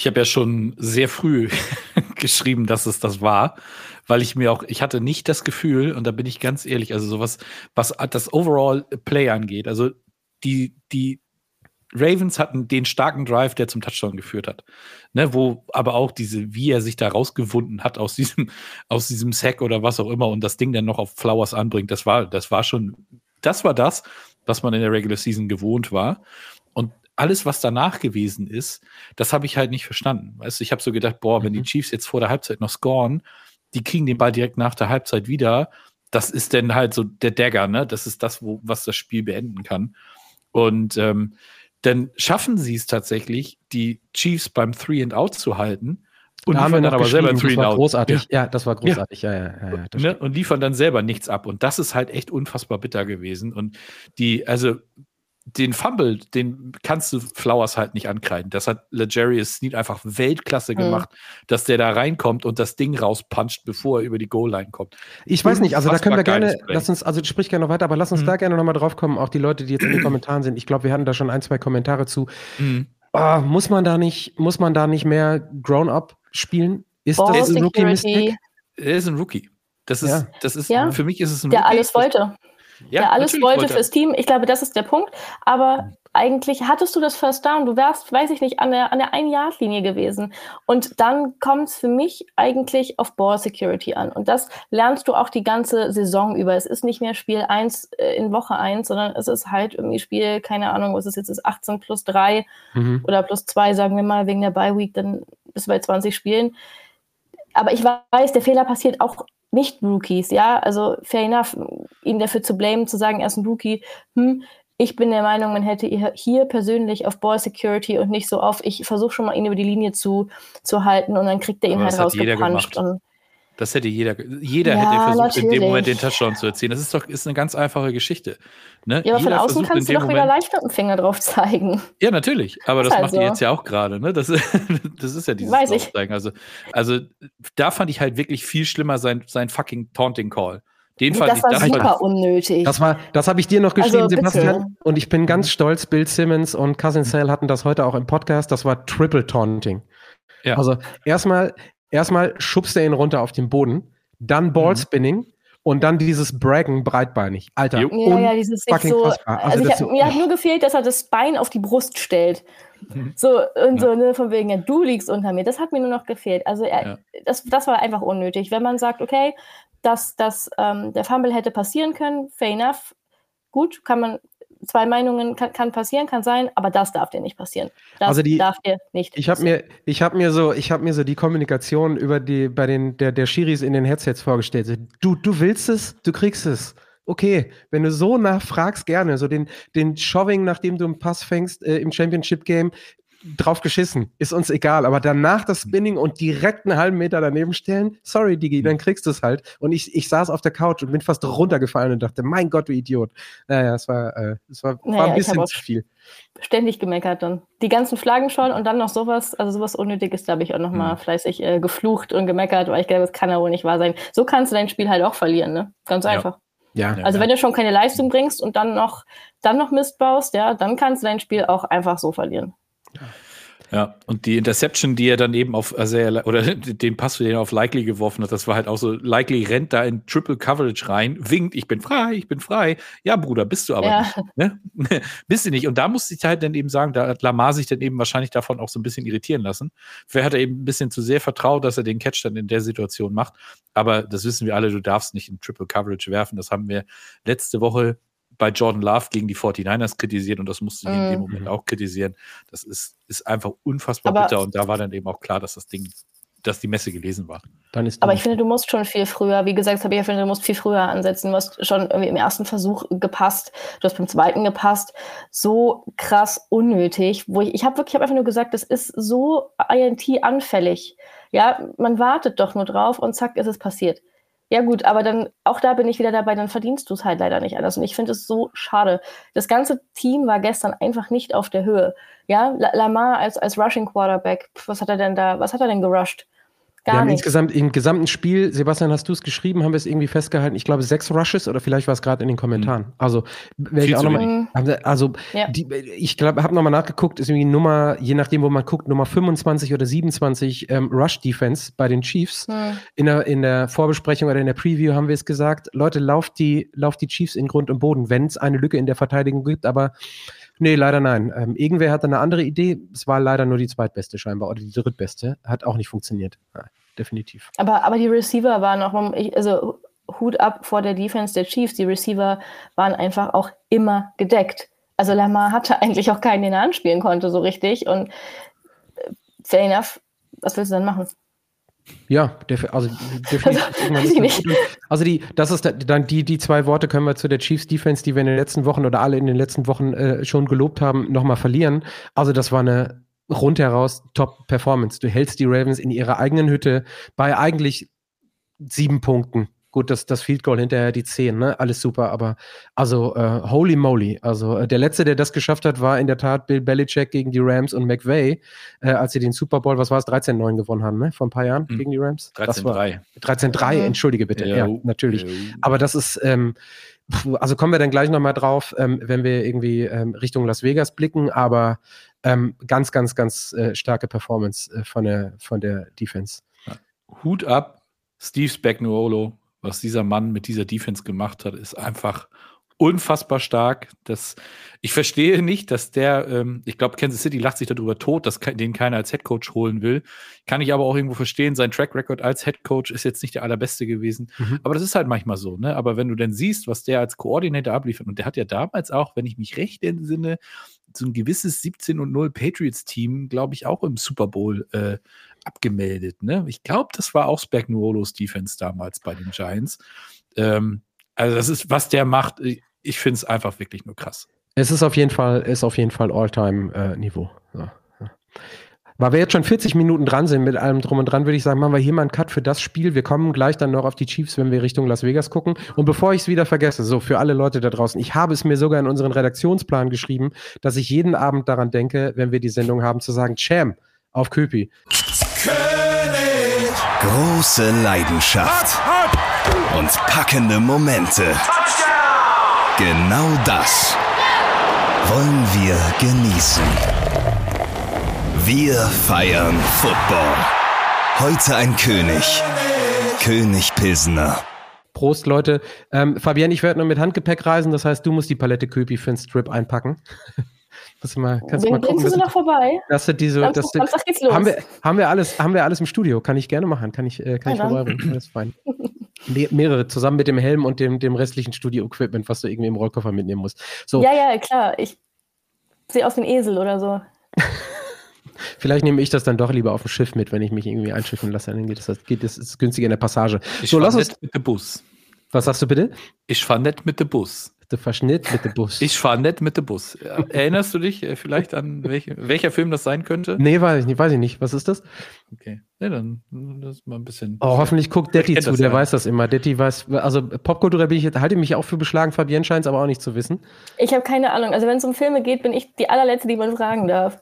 Ich habe ja schon sehr früh geschrieben, dass es das war, weil ich mir auch, ich hatte nicht das Gefühl, und da bin ich ganz ehrlich, also sowas, was das Overall Play angeht, also die, die Ravens hatten den starken Drive, der zum Touchdown geführt hat. Ne, wo aber auch diese, wie er sich da rausgewunden hat aus diesem, aus diesem Sack oder was auch immer und das Ding dann noch auf Flowers anbringt, das war, das war schon, das war das, was man in der Regular Season gewohnt war alles, was danach gewesen ist, das habe ich halt nicht verstanden. Weißt du, ich habe so gedacht, boah, wenn die mhm. Chiefs jetzt vor der Halbzeit noch scoren, die kriegen den Ball direkt nach der Halbzeit wieder. Das ist dann halt so der Dagger, ne? Das ist das, wo, was das Spiel beenden kann. Und ähm, dann schaffen sie es tatsächlich, die Chiefs beim Three and Out zu halten. Und da liefern dann aber selber Three and Out. Großartig. Ja. ja. das war großartig. Ja, ja, ja, ja ne? Und liefern dann selber nichts ab. Und das ist halt echt unfassbar bitter gewesen. Und die, also den Fumble, den kannst du Flowers halt nicht ankreiden. Das hat Legarius Sneed einfach Weltklasse mhm. gemacht, mhm. dass der da reinkommt und das Ding rauspuncht, bevor er über die Goal-Line kommt. Ich weiß nicht, also da können wir gerne, lass uns, also sprich gerne noch weiter, aber lass uns mhm. da gerne nochmal drauf kommen, auch die Leute, die jetzt in den Kommentaren sind. Ich glaube, wir hatten da schon ein, zwei Kommentare zu. Mhm. Oh, muss man da nicht, muss man da nicht mehr Grown-Up spielen? Ist Ball das ein Rookie-Mistake? Er ist ein Rookie. Das ist, ja. das ist, ja. für mich ist es ein der Rookie. Der alles wollte. Ja, der alles wollte, wollte fürs Team. Ich glaube, das ist der Punkt. Aber eigentlich hattest du das First Down. Du wärst, weiß ich nicht, an der, an der Ein-Yard-Linie gewesen. Und dann kommt es für mich eigentlich auf Ball Security an. Und das lernst du auch die ganze Saison über. Es ist nicht mehr Spiel 1 äh, in Woche 1, sondern es ist halt irgendwie Spiel, keine Ahnung, was es jetzt ist, 18 plus 3 mhm. oder plus 2, sagen wir mal, wegen der Bye-Week, dann bist du bei 20 Spielen. Aber ich weiß, der Fehler passiert auch nicht-Rookies, ja, also fair enough, ihn dafür zu blamen, zu sagen, er ist ein Rookie, hm, ich bin der Meinung, man hätte hier persönlich auf Ball Security und nicht so auf, ich versuche schon mal ihn über die Linie zu, zu halten und dann kriegt er ihn Aber halt rausgepuncht. Das hätte jeder, jeder Ja, hätte versucht, in dem natürlich. Moment den Touchdown zu erzielen. Das ist doch ist eine ganz einfache Geschichte. Ne? Ja, aber von Jeder außen versucht in kannst du doch wieder Moment- leicht mit dem Finger drauf zeigen. Ja, natürlich. Aber Ist das halt macht so. ihr jetzt ja auch gerade. Ne? Das, das ist ja dieses Weiß ich. Also, also da fand ich halt wirklich viel schlimmer sein, sein fucking Taunting Call. Den fand Das ich, war das super fand, unnötig. Das war, das habe ich dir noch geschrieben, Also. Sebastian. Und ich bin ganz stolz, Bill Simmons und Cousin Sale hatten das heute auch im Podcast. Das war Triple Taunting. Ja. Also erstmal, erstmal schubst er ihn runter auf den Boden, dann Ballspinning und dann dieses Braggen breitbeinig. Alter, ja, ja, dieses fucking so. fassbar. Also Also, hab, so- mir hat nur gefehlt, dass er das Bein auf die Brust stellt. Mhm. So, und so, ne, von wegen, ja, du liegst unter mir. Das hat mir nur noch gefehlt. Also, er, Ja. das, das war einfach unnötig. Wenn man sagt, okay, dass, dass ähm, der Fumble hätte passieren können, fair enough. Gut, kann man, zwei Meinungen kann, kann passieren, kann sein, aber das darf dir nicht passieren. Das Also die- darf dir nicht Ich habe mir, ich habe mir so, ich habe mir so die Kommunikation über die bei den der der Schiris in den Headsets vorgestellt. Du du willst es, du kriegst es. Okay, wenn du so nachfragst, gerne. So den den Shoving, nachdem du einen Pass fängst äh, im Championship Game, drauf geschissen, ist uns egal. Aber danach das Spinning und direkt einen halben Meter daneben stellen, sorry Digi, dann kriegst du es halt. Und ich, ich saß auf der Couch und bin fast runtergefallen und dachte, mein Gott, du Idiot. Naja, es war, äh, es war, war Naja, ein ich bisschen zu viel. ständig gemeckert dann. Die ganzen Flaggen schon und dann noch sowas, also sowas Unnötiges, da habe ich auch noch mal Mhm. fleißig äh, geflucht und gemeckert, weil ich glaube, das kann ja wohl nicht wahr sein. So kannst du dein Spiel halt auch verlieren, ne? Ganz Ja. einfach. Ja. Ja. Also wenn du schon keine Leistung bringst und dann noch, dann noch Mist baust, ja, dann kannst du dein Spiel auch einfach so verlieren. Ja, und die Interception, die er dann eben auf Isaiah, oder den Pass, den er auf Likely geworfen hat, das war halt auch so, Likely rennt da in Triple Coverage rein, winkt, ich bin frei, ich bin frei. Ja, Bruder, bist du aber Ja. nicht. Ne? bist du nicht. Und da musste ich halt dann eben sagen, da hat Lamar sich dann eben wahrscheinlich davon auch so ein bisschen irritieren lassen. Vielleicht hat er eben ein bisschen zu sehr vertraut, dass er den Catch dann in der Situation macht. Aber das wissen wir alle, du darfst nicht in Triple Coverage werfen. Das haben wir letzte Woche bei Jordan Love gegen die 49ers kritisiert und das musste ich in Mhm. dem Moment auch kritisieren. Das ist, ist einfach unfassbar Aber- bitter und da war dann eben auch klar, dass das Ding, dass die Messe gelesen war. Dann ist Aber ich finde, du musst schon viel früher, wie gesagt, habe ich ja finde, du musst viel früher ansetzen. Du hast schon irgendwie im ersten Versuch gepasst, du hast beim zweiten gepasst. So krass unnötig, wo ich, ich habe wirklich, ich habe einfach nur gesagt, das ist so INT-anfällig. Ja, man wartet doch nur drauf und zack, ist es passiert. Ja, gut, aber dann, auch da bin ich wieder dabei, dann verdienst du es halt leider nicht anders. Und ich finde es so schade. Das ganze Team war gestern einfach nicht auf der Höhe. Ja, La- Lamar als, als Rushing Quarterback, was hat er denn da, was hat er denn gerusht? Wir Gar haben nichts. insgesamt im gesamten Spiel, Sebastian, hast du es geschrieben, haben wir es irgendwie festgehalten, ich glaube sechs Rushes oder vielleicht war es gerade in den Kommentaren. Also, werde Viel ich auch noch mal, haben also Ja. die, ich glaube, habe nochmal nachgeguckt, ist irgendwie Nummer, je nachdem, wo man guckt, Nummer 25 oder 27 ähm, Rush Defense bei den Chiefs. Hm. In der, in der Vorbesprechung oder in der Preview haben wir es gesagt, Leute, lauft die, lauft die Chiefs in Grund und Boden, wenn es eine Lücke in der Verteidigung gibt, aber nee, leider nein. Ähm, irgendwer hatte eine andere Idee, es war leider nur die zweitbeste scheinbar oder die drittbeste, hat auch nicht funktioniert. Ja, definitiv. Aber, aber die Receiver waren auch, also Hut ab vor der Defense der Chiefs. Die Receiver waren einfach auch immer gedeckt. Also Lamar hatte eigentlich auch keinen, den er anspielen konnte, so richtig. Und äh, fair enough, was willst du dann machen? Ja, also definitiv. gut. Also die, das ist da- dann die, die zwei Worte können wir zu der Chiefs Defense, die wir in den letzten Wochen oder alle in den letzten Wochen äh, schon gelobt haben, nochmal verlieren. Also das war eine rundheraus Top-Performance. Du hältst die Ravens in ihrer eigenen Hütte bei eigentlich sieben Punkten. Gut, das, das Field Goal hinterher die zehn, ne? Alles super, aber also äh, holy moly. Also äh, der letzte, der das geschafft hat, war in der Tat Bill Belichick gegen die Rams und McVay, äh, als sie den Super Bowl, was war es, 13-9 gewonnen haben, ne? Vor ein paar Jahren Mhm. gegen die Rams. Das war 13-3. 13-3, Mhm. entschuldige bitte. Ja, natürlich. Aber das ist, ähm, also kommen wir dann gleich nochmal drauf, ähm, wenn wir irgendwie ähm, Richtung Las Vegas blicken, aber ähm, ganz, ganz, ganz äh, starke Performance äh, von, der, von der Defense. Hut ab, Steve Spagnuolo, was dieser Mann mit dieser Defense gemacht hat, ist einfach unfassbar stark. Das, ich verstehe nicht, dass der, ähm, ich glaube, Kansas City lacht sich darüber tot, dass ke den keiner als Headcoach holen will. Kann ich aber auch irgendwo verstehen. Sein Track Record als Headcoach ist jetzt nicht der allerbeste gewesen. Mhm. Aber das ist halt manchmal so, ne? Aber wenn du dann siehst, was der als Koordinator abliefert, und der hat ja damals auch, wenn ich mich recht entsinne, so ein gewisses 17 und 0 Patriots-Team, glaube ich, auch im Super Bowl äh, abgemeldet. Ne? Ich glaube, das war auch Spagnuolos Defense damals bei den Giants. Ähm, also, das ist, was der macht, ich, ich finde es einfach wirklich nur krass. Es ist auf jeden Fall, ist auf jeden Fall All-Time-Niveau. so, ja. Weil wir jetzt schon 40 Minuten dran sind mit allem drum und dran, würde ich sagen, machen wir hier mal einen Cut für das Spiel. Wir kommen gleich dann noch auf die Chiefs, wenn wir Richtung Las Vegas gucken. Und bevor ich es wieder vergesse, so für alle Leute da draußen, ich habe es mir sogar in unseren Redaktionsplan geschrieben, dass ich jeden Abend daran denke, wenn wir die Sendung haben, zu sagen, Cham auf Köpi. König. Große Leidenschaft und packende Momente. Genau das wollen wir genießen. Wir feiern Football. Heute ein König. König Pilsner. Prost, Leute. Ähm, Fabian, ich werde nur mit Handgepäck reisen, das heißt, du musst die Palette Köpi für den Strip einpacken. Kannst du mal, kannst du mal gucken, Bringst du dass, noch vorbei? dass du diese, Samstag- dass du, Samstag geht's los. haben wir, haben wir alles, haben wir alles im Studio? Kann ich gerne machen, kann ich, äh, kann ich Ja, dann. vorbeibringen. Alles fein. Me mehrere zusammen mit dem Helm und dem, dem restlichen Studio-Equipment, was du irgendwie im Rollkoffer mitnehmen musst. So, Ja, ja, klar. Ich sehe aus wie ein Esel oder so. vielleicht nehme ich das dann doch lieber auf dem Schiff mit, wenn ich mich irgendwie einschiffen lasse. Dann geht das, geht das ist günstiger in der Passage. Ich so, lass uns. nicht mit dem Bus. Was sagst du bitte? Ich fahr nicht mit dem Bus. Der Verschnitt mit dem Bus. Ich fahr nicht mit dem Bus. Erinnerst du dich äh, vielleicht an welche, welcher Film das sein könnte? nee, weiß ich nicht, weiß ich nicht. Was ist das? Okay. Ja, dann das ist mal ein bisschen. Oh, hoffentlich guckt Detti zu, das der ja. weiß das immer. Detti weiß, also Popkulturell bin ich, halte mich auch für beschlagen, Fabienne scheint es aber auch nicht zu wissen. Ich habe keine Ahnung. Also wenn es um Filme geht, bin ich die allerletzte, die man fragen darf.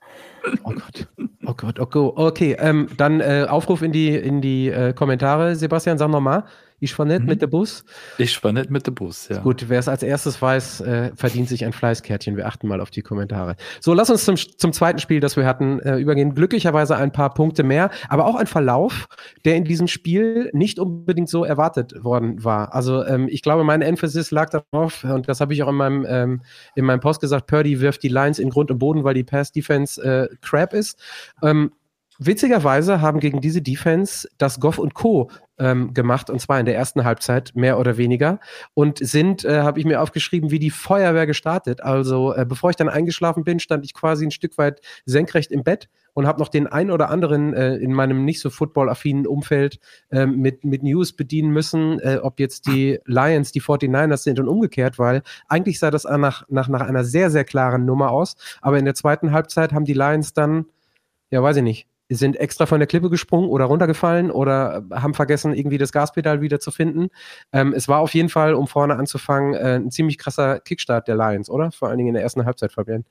Oh Gott. Oh Gott, oh Gott. Okay, ähm, dann äh, Aufruf in die, in die äh, Kommentare. Sebastian, sag nochmal. Ich war nett Mhm. mit dem Bus. Ich fahr nicht mit dem Bus, ja. Gut, wer es als erstes weiß, äh, verdient sich ein Fleißkärtchen. Wir achten mal auf die Kommentare. So, lass uns zum, zum zweiten Spiel, das wir hatten, äh, übergehen. Glücklicherweise ein paar Punkte mehr, aber auch ein Verlauf, der in diesem Spiel nicht unbedingt so erwartet worden war. Also ähm, ich glaube, mein Emphasis lag darauf, und das habe ich auch in meinem, ähm, in meinem Post gesagt, Purdy wirft die Lines in Grund und Boden, weil die Pass-Defense äh, crap ist. Ähm, Witzigerweise haben gegen diese Defense das Goff und Co. Ähm, gemacht, und zwar in der ersten Halbzeit, mehr oder weniger, und sind, äh, habe ich mir aufgeschrieben, wie die Feuerwehr gestartet. Also, äh, bevor ich dann eingeschlafen bin, stand ich quasi ein Stück weit senkrecht im Bett und habe noch den ein oder anderen äh, in meinem nicht so football-affinen Umfeld ähm, mit, mit News bedienen müssen, äh, ob jetzt die Lions die 49ers sind und umgekehrt, weil eigentlich sah das nach, nach, nach einer sehr, sehr klaren Nummer aus. Aber in der zweiten Halbzeit haben die Lions dann, ja, weiß ich nicht, sind extra von der Klippe gesprungen oder runtergefallen oder haben vergessen, irgendwie das Gaspedal wieder zu finden. Ähm, es war auf jeden Fall, um vorne anzufangen, äh, ein ziemlich krasser Kickstart der Lions, oder? Vor allen Dingen in der ersten Halbzeit, Fabian.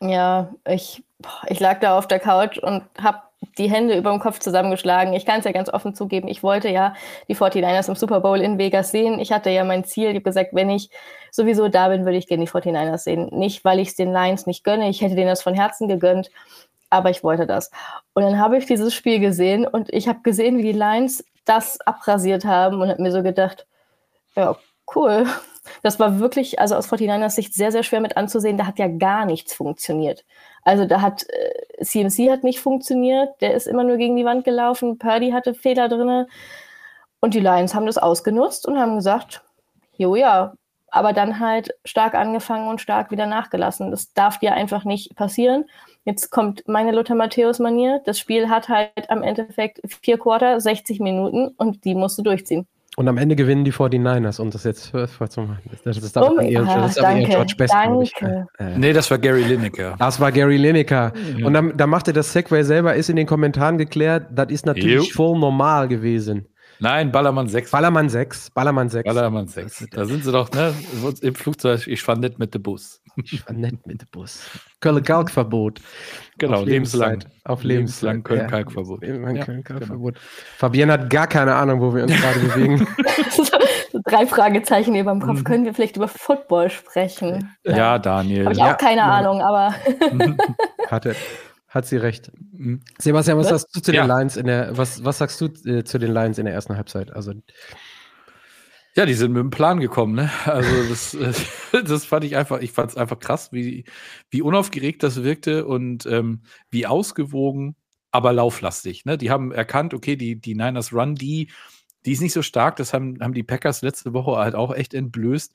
Ja, ich, ich lag da auf der Couch und habe die Hände über dem Kopf zusammengeschlagen. Ich kann es ja ganz offen zugeben, ich wollte ja die 49ers im Super Bowl in Vegas sehen. Ich hatte ja mein Ziel, ich habe gesagt, wenn ich sowieso da bin, würde ich gerne die 49ers sehen. Nicht, weil ich es den Lions nicht gönne, ich hätte denen das von Herzen gegönnt, aber ich wollte das. Und dann habe ich dieses Spiel gesehen und ich habe gesehen, wie die Lions das abrasiert haben und habe mir so gedacht, ja, cool. Das war wirklich, also aus 49ers Sicht sehr, sehr schwer mit anzusehen. Da hat ja gar nichts funktioniert. Also da hat äh, CMC hat nicht funktioniert, der ist immer nur gegen die Wand gelaufen, Purdy hatte Fehler drinne und die Lions haben das ausgenutzt und haben gesagt, jo ja, aber dann halt stark angefangen und stark wieder nachgelassen. Das darf dir einfach nicht passieren. Jetzt kommt meine Lothar Matthäus-Manier. Das Spiel hat halt am Endeffekt vier Quarter, 60 Minuten und die musst du durchziehen. Und am Ende gewinnen die 49ers. Und das jetzt, äh, das ist aber Oh, eher, ah, das ist aber eher danke, George Best, danke. Äh, äh, Nee, das war Gary Lineker. Das war Gary Lineker. Und dann, da machte das Segway selber, ist in den Kommentaren geklärt, das ist natürlich Jo. voll normal gewesen. Nein, Ballermann 6. Ballermann 6, Ballermann 6. Ballermann 6. Da sind sie doch, ne? Im Flugzeug, ich fand nicht mit dem Bus. Ich war nett mit dem Bus. Köln-Kalkverbot. Genau, Auf lebenslang. Auf. Lebenslang Köln-Kalkverbot. Ja, Ja, Köln-Kalkverbot. Fabienne hat gar keine Ahnung, wo wir uns gerade bewegen. so drei Fragezeichen über dem Mhm. Kopf. Können wir vielleicht über Football sprechen? Ja, Daniel. Habe ich Ja. auch keine Ja. Ahnung, aber Hatte, hat sie recht. Mhm. Sebastian, was Was? sagst du zu den Ja. Lions in der, was, was sagst du äh, zu den Lions in der ersten Halbzeit? Also, Ja, die sind mit dem Plan gekommen, ne? Also das, äh, das fand ich einfach, ich fand es einfach krass, wie, wie unaufgeregt das wirkte und ähm, wie ausgewogen, aber lauflastig. Ne? Die haben erkannt, okay, die, die Niners Run, die, die ist nicht so stark, das haben, haben die Packers letzte Woche halt auch echt entblößt.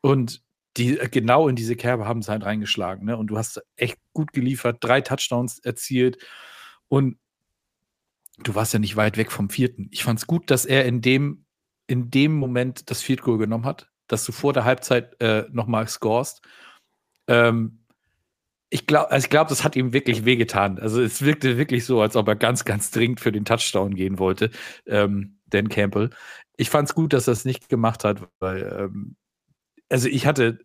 Und die äh, genau in diese Kerbe haben sie halt reingeschlagen. Ne? Und du hast echt gut geliefert, drei Touchdowns erzielt und du warst ja nicht weit weg vom vierten. Ich fand es gut, dass er in dem in dem Moment das Field Goal genommen hat, dass du vor der Halbzeit äh, nochmal scorest. Ähm, ich glaube, also ich glaube, das hat ihm wirklich wehgetan. Also es wirkte wirklich so, als ob er ganz, ganz dringend für den Touchdown gehen wollte, ähm, Dan Campbell. Ich fand es gut, dass er es nicht gemacht hat, weil ähm, also ich hatte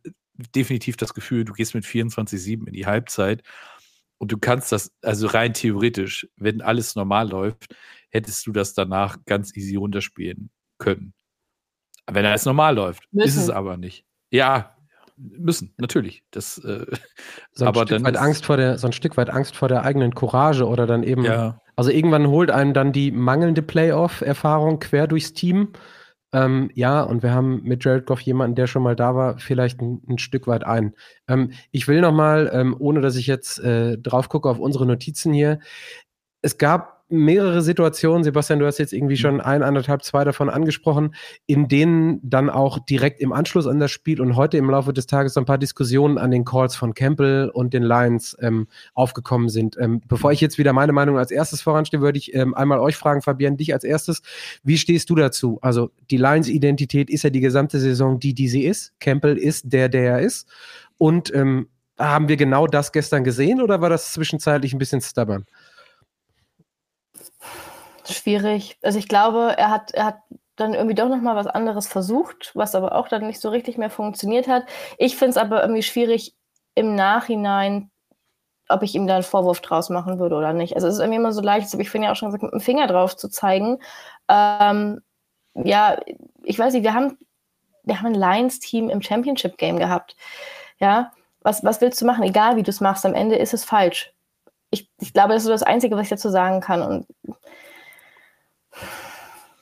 definitiv das Gefühl, du gehst mit 24-7 in die Halbzeit und du kannst das, also rein theoretisch, wenn alles normal läuft, hättest du das danach ganz easy runterspielen können. Wenn alles normal läuft, müssen. ist es aber nicht. Ja, müssen, natürlich. Das, äh, so ein aber Stück weit Angst vor der, so ein Stück weit Angst vor der eigenen Courage oder dann eben, ja. also irgendwann holt einem dann die mangelnde Playoff-Erfahrung quer durchs Team ähm, ja, und wir haben mit Jared Goff jemanden, der schon mal da war, vielleicht ein, ein Stück weit ein. Ähm, ich will noch mal, ähm, ohne dass ich jetzt äh, drauf gucke auf unsere Notizen hier, es gab mehrere Situationen, Sebastian, du hast jetzt irgendwie mhm. schon ein, anderthalb, zwei davon angesprochen, in denen dann auch direkt im Anschluss an das Spiel und heute im Laufe des Tages so ein paar Diskussionen an den Calls von Campbell und den Lions ähm, aufgekommen sind. Ähm, bevor ich jetzt wieder meine Meinung als erstes voranstehe, würde ich ähm, einmal euch fragen, Fabian, dich als erstes. Wie stehst du dazu? Also die Lions-Identität ist ja die gesamte Saison die, die sie ist. Campbell ist der, der er ist. Und ähm, haben wir genau das gestern gesehen oder war das zwischenzeitlich ein bisschen stubborn? Schwierig. Also ich glaube, er hat, er hat dann irgendwie doch nochmal was anderes versucht, was aber auch dann nicht so richtig mehr funktioniert hat. Ich finde es aber irgendwie schwierig im Nachhinein, ob ich ihm da einen Vorwurf draus machen würde oder nicht. Also es ist irgendwie immer so leicht, ich vorhin ja auch schon gesagt, mit dem Finger drauf zu zeigen. Ähm, ja, ich weiß nicht, wir haben, wir haben ein Lions-Team im Championship-Game gehabt. Ja, was, was willst du machen? Egal wie du es machst, am Ende ist es falsch. Ich, ich glaube, das ist das Einzige, was ich dazu sagen kann. Und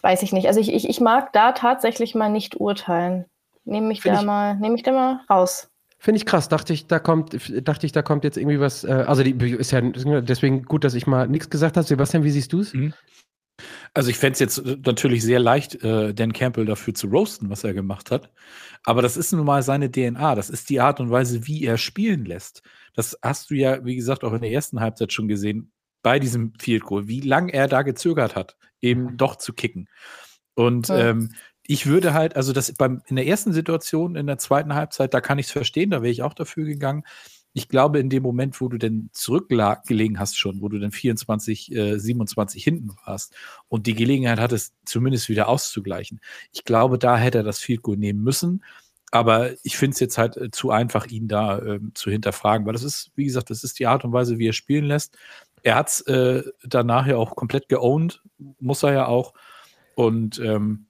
weiß ich nicht. Also ich, ich, ich mag da tatsächlich mal nicht urteilen. Nehme mich da mal, nehme ich da mal raus. Finde ich krass. Dachte ich, da kommt, dachte ich, da kommt jetzt irgendwie was. Äh, also die ist ja deswegen gut, dass ich mal nichts gesagt habe. Sebastian, wie siehst du es? Mhm. Also ich fände es jetzt natürlich sehr leicht, äh, Dan Campbell dafür zu roasten, was er gemacht hat. Aber das ist nun mal seine DNA. Das ist die Art und Weise, wie er spielen lässt. Das hast du ja, wie gesagt, auch in der ersten Halbzeit schon gesehen bei diesem Field Goal, wie lange er da gezögert hat, eben doch zu kicken. Und ähm, ich würde halt, also das beim, in der ersten Situation, in der zweiten Halbzeit, da kann ich es verstehen, da wäre ich auch dafür gegangen. Ich glaube, in dem Moment, wo du denn zurückgelegen hast schon, wo du dann 24, äh, 27 hinten warst und die Gelegenheit hattest, zumindest wieder auszugleichen, ich glaube, da hätte er das Field Goal nehmen müssen. Aber ich finde es jetzt halt äh, zu einfach, ihn da äh, zu hinterfragen, weil das ist, wie gesagt, das ist die Art und Weise, wie er spielen lässt. Er hat es äh, danach ja auch komplett geowned, muss er ja auch. Und ähm,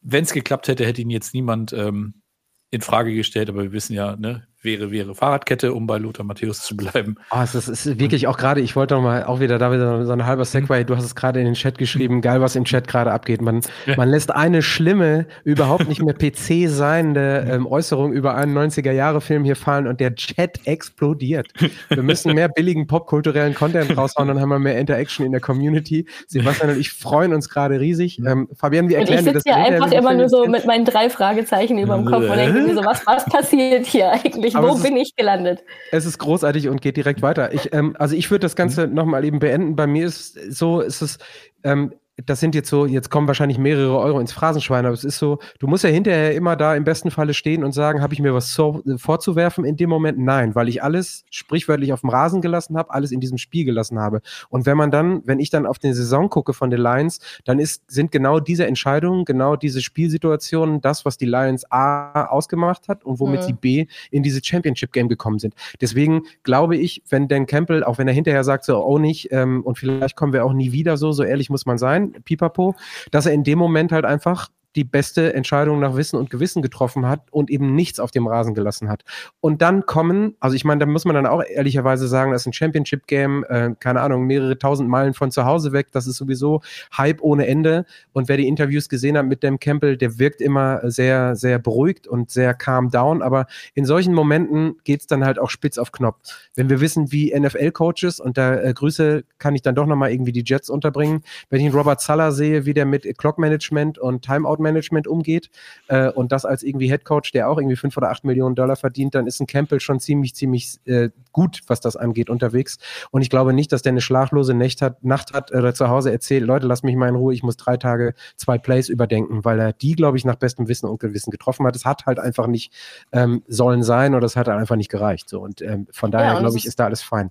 wenn es geklappt hätte, hätte ihn jetzt niemand ähm, in Frage gestellt, aber wir wissen ja, ne, wäre, wäre Fahrradkette, um bei Lothar Matthäus zu bleiben. Oh, das ist wirklich auch gerade, ich wollte noch mal auch wieder da wieder so ein halber Segway, du hast es gerade in den Chat geschrieben, geil, was im Chat gerade abgeht. Man, ja. man lässt eine schlimme, überhaupt nicht mehr PC seiende ähm, Äußerung über einen 90er-Jahre-Film hier fallen und der Chat explodiert. Wir müssen mehr billigen popkulturellen Content raushauen, dann haben wir mehr Interaction in der Community. Sebastian und ich freuen uns gerade riesig. Ähm, Fabian, wie erklären wir das? Ich sitze hier einfach immer nur so mit meinen drei Fragezeichen über dem Kopf und denke mir so, was, was passiert hier eigentlich? Wo bin ich gelandet? Es ist großartig und geht direkt weiter. Ich, ähm, also ich würde das Ganze mhm. nochmal eben beenden. Bei mir ist so, ist es, ähm, das sind jetzt so, jetzt kommen wahrscheinlich mehrere Euro ins Phrasenschwein, aber es ist so, du musst ja hinterher immer da im besten Falle stehen und sagen, habe ich mir was so, vorzuwerfen in dem Moment? Nein, weil ich alles sprichwörtlich auf dem Rasen gelassen habe, alles in diesem Spiel gelassen habe. Und wenn man dann, wenn ich dann auf den Saison gucke von den Lions, dann ist, sind genau diese Entscheidungen, genau diese Spielsituationen das, was die Lions A ausgemacht hat und womit mhm. sie B in diese Championship Game gekommen sind. Deswegen glaube ich, wenn Dan Campbell, auch wenn er hinterher sagt, so, oh nicht, ähm, und vielleicht kommen wir auch nie wieder so, so ehrlich muss man sein, pipapo, dass er in dem Moment halt einfach die beste Entscheidung nach Wissen und Gewissen getroffen hat und eben nichts auf dem Rasen gelassen hat. Und dann kommen, also ich meine, da muss man dann auch ehrlicherweise sagen, das ist ein Championship-Game, äh, keine Ahnung, mehrere tausend Meilen von zu Hause weg, das ist sowieso Hype ohne Ende. Und wer die Interviews gesehen hat mit dem Campbell, der wirkt immer sehr, sehr beruhigt und sehr calm down. Aber in solchen Momenten geht es dann halt auch spitz auf Knopf. Wenn wir wissen, wie NFL-Coaches, und da äh, Grüße kann ich dann doch nochmal irgendwie die Jets unterbringen, wenn ich einen Robert Sala sehe, wie der mit Clock-Management und Timeout Quarterback-Management umgeht äh, und das als irgendwie Headcoach, der auch irgendwie fünf oder acht Millionen Dollar verdient, dann ist ein Campbell schon ziemlich, ziemlich äh, gut, was das angeht, unterwegs. Und ich glaube nicht, dass der eine schlaflose Nacht hat, Nacht hat oder zu Hause erzählt, Leute, lasst mich mal in Ruhe, ich muss drei Tage zwei Plays überdenken, weil er die, glaube ich, nach bestem Wissen und Gewissen getroffen hat. Es hat halt einfach nicht ähm, sollen sein oder es hat halt einfach nicht gereicht. So. Und ähm, von daher, ja, glaube ich, ist da alles fein.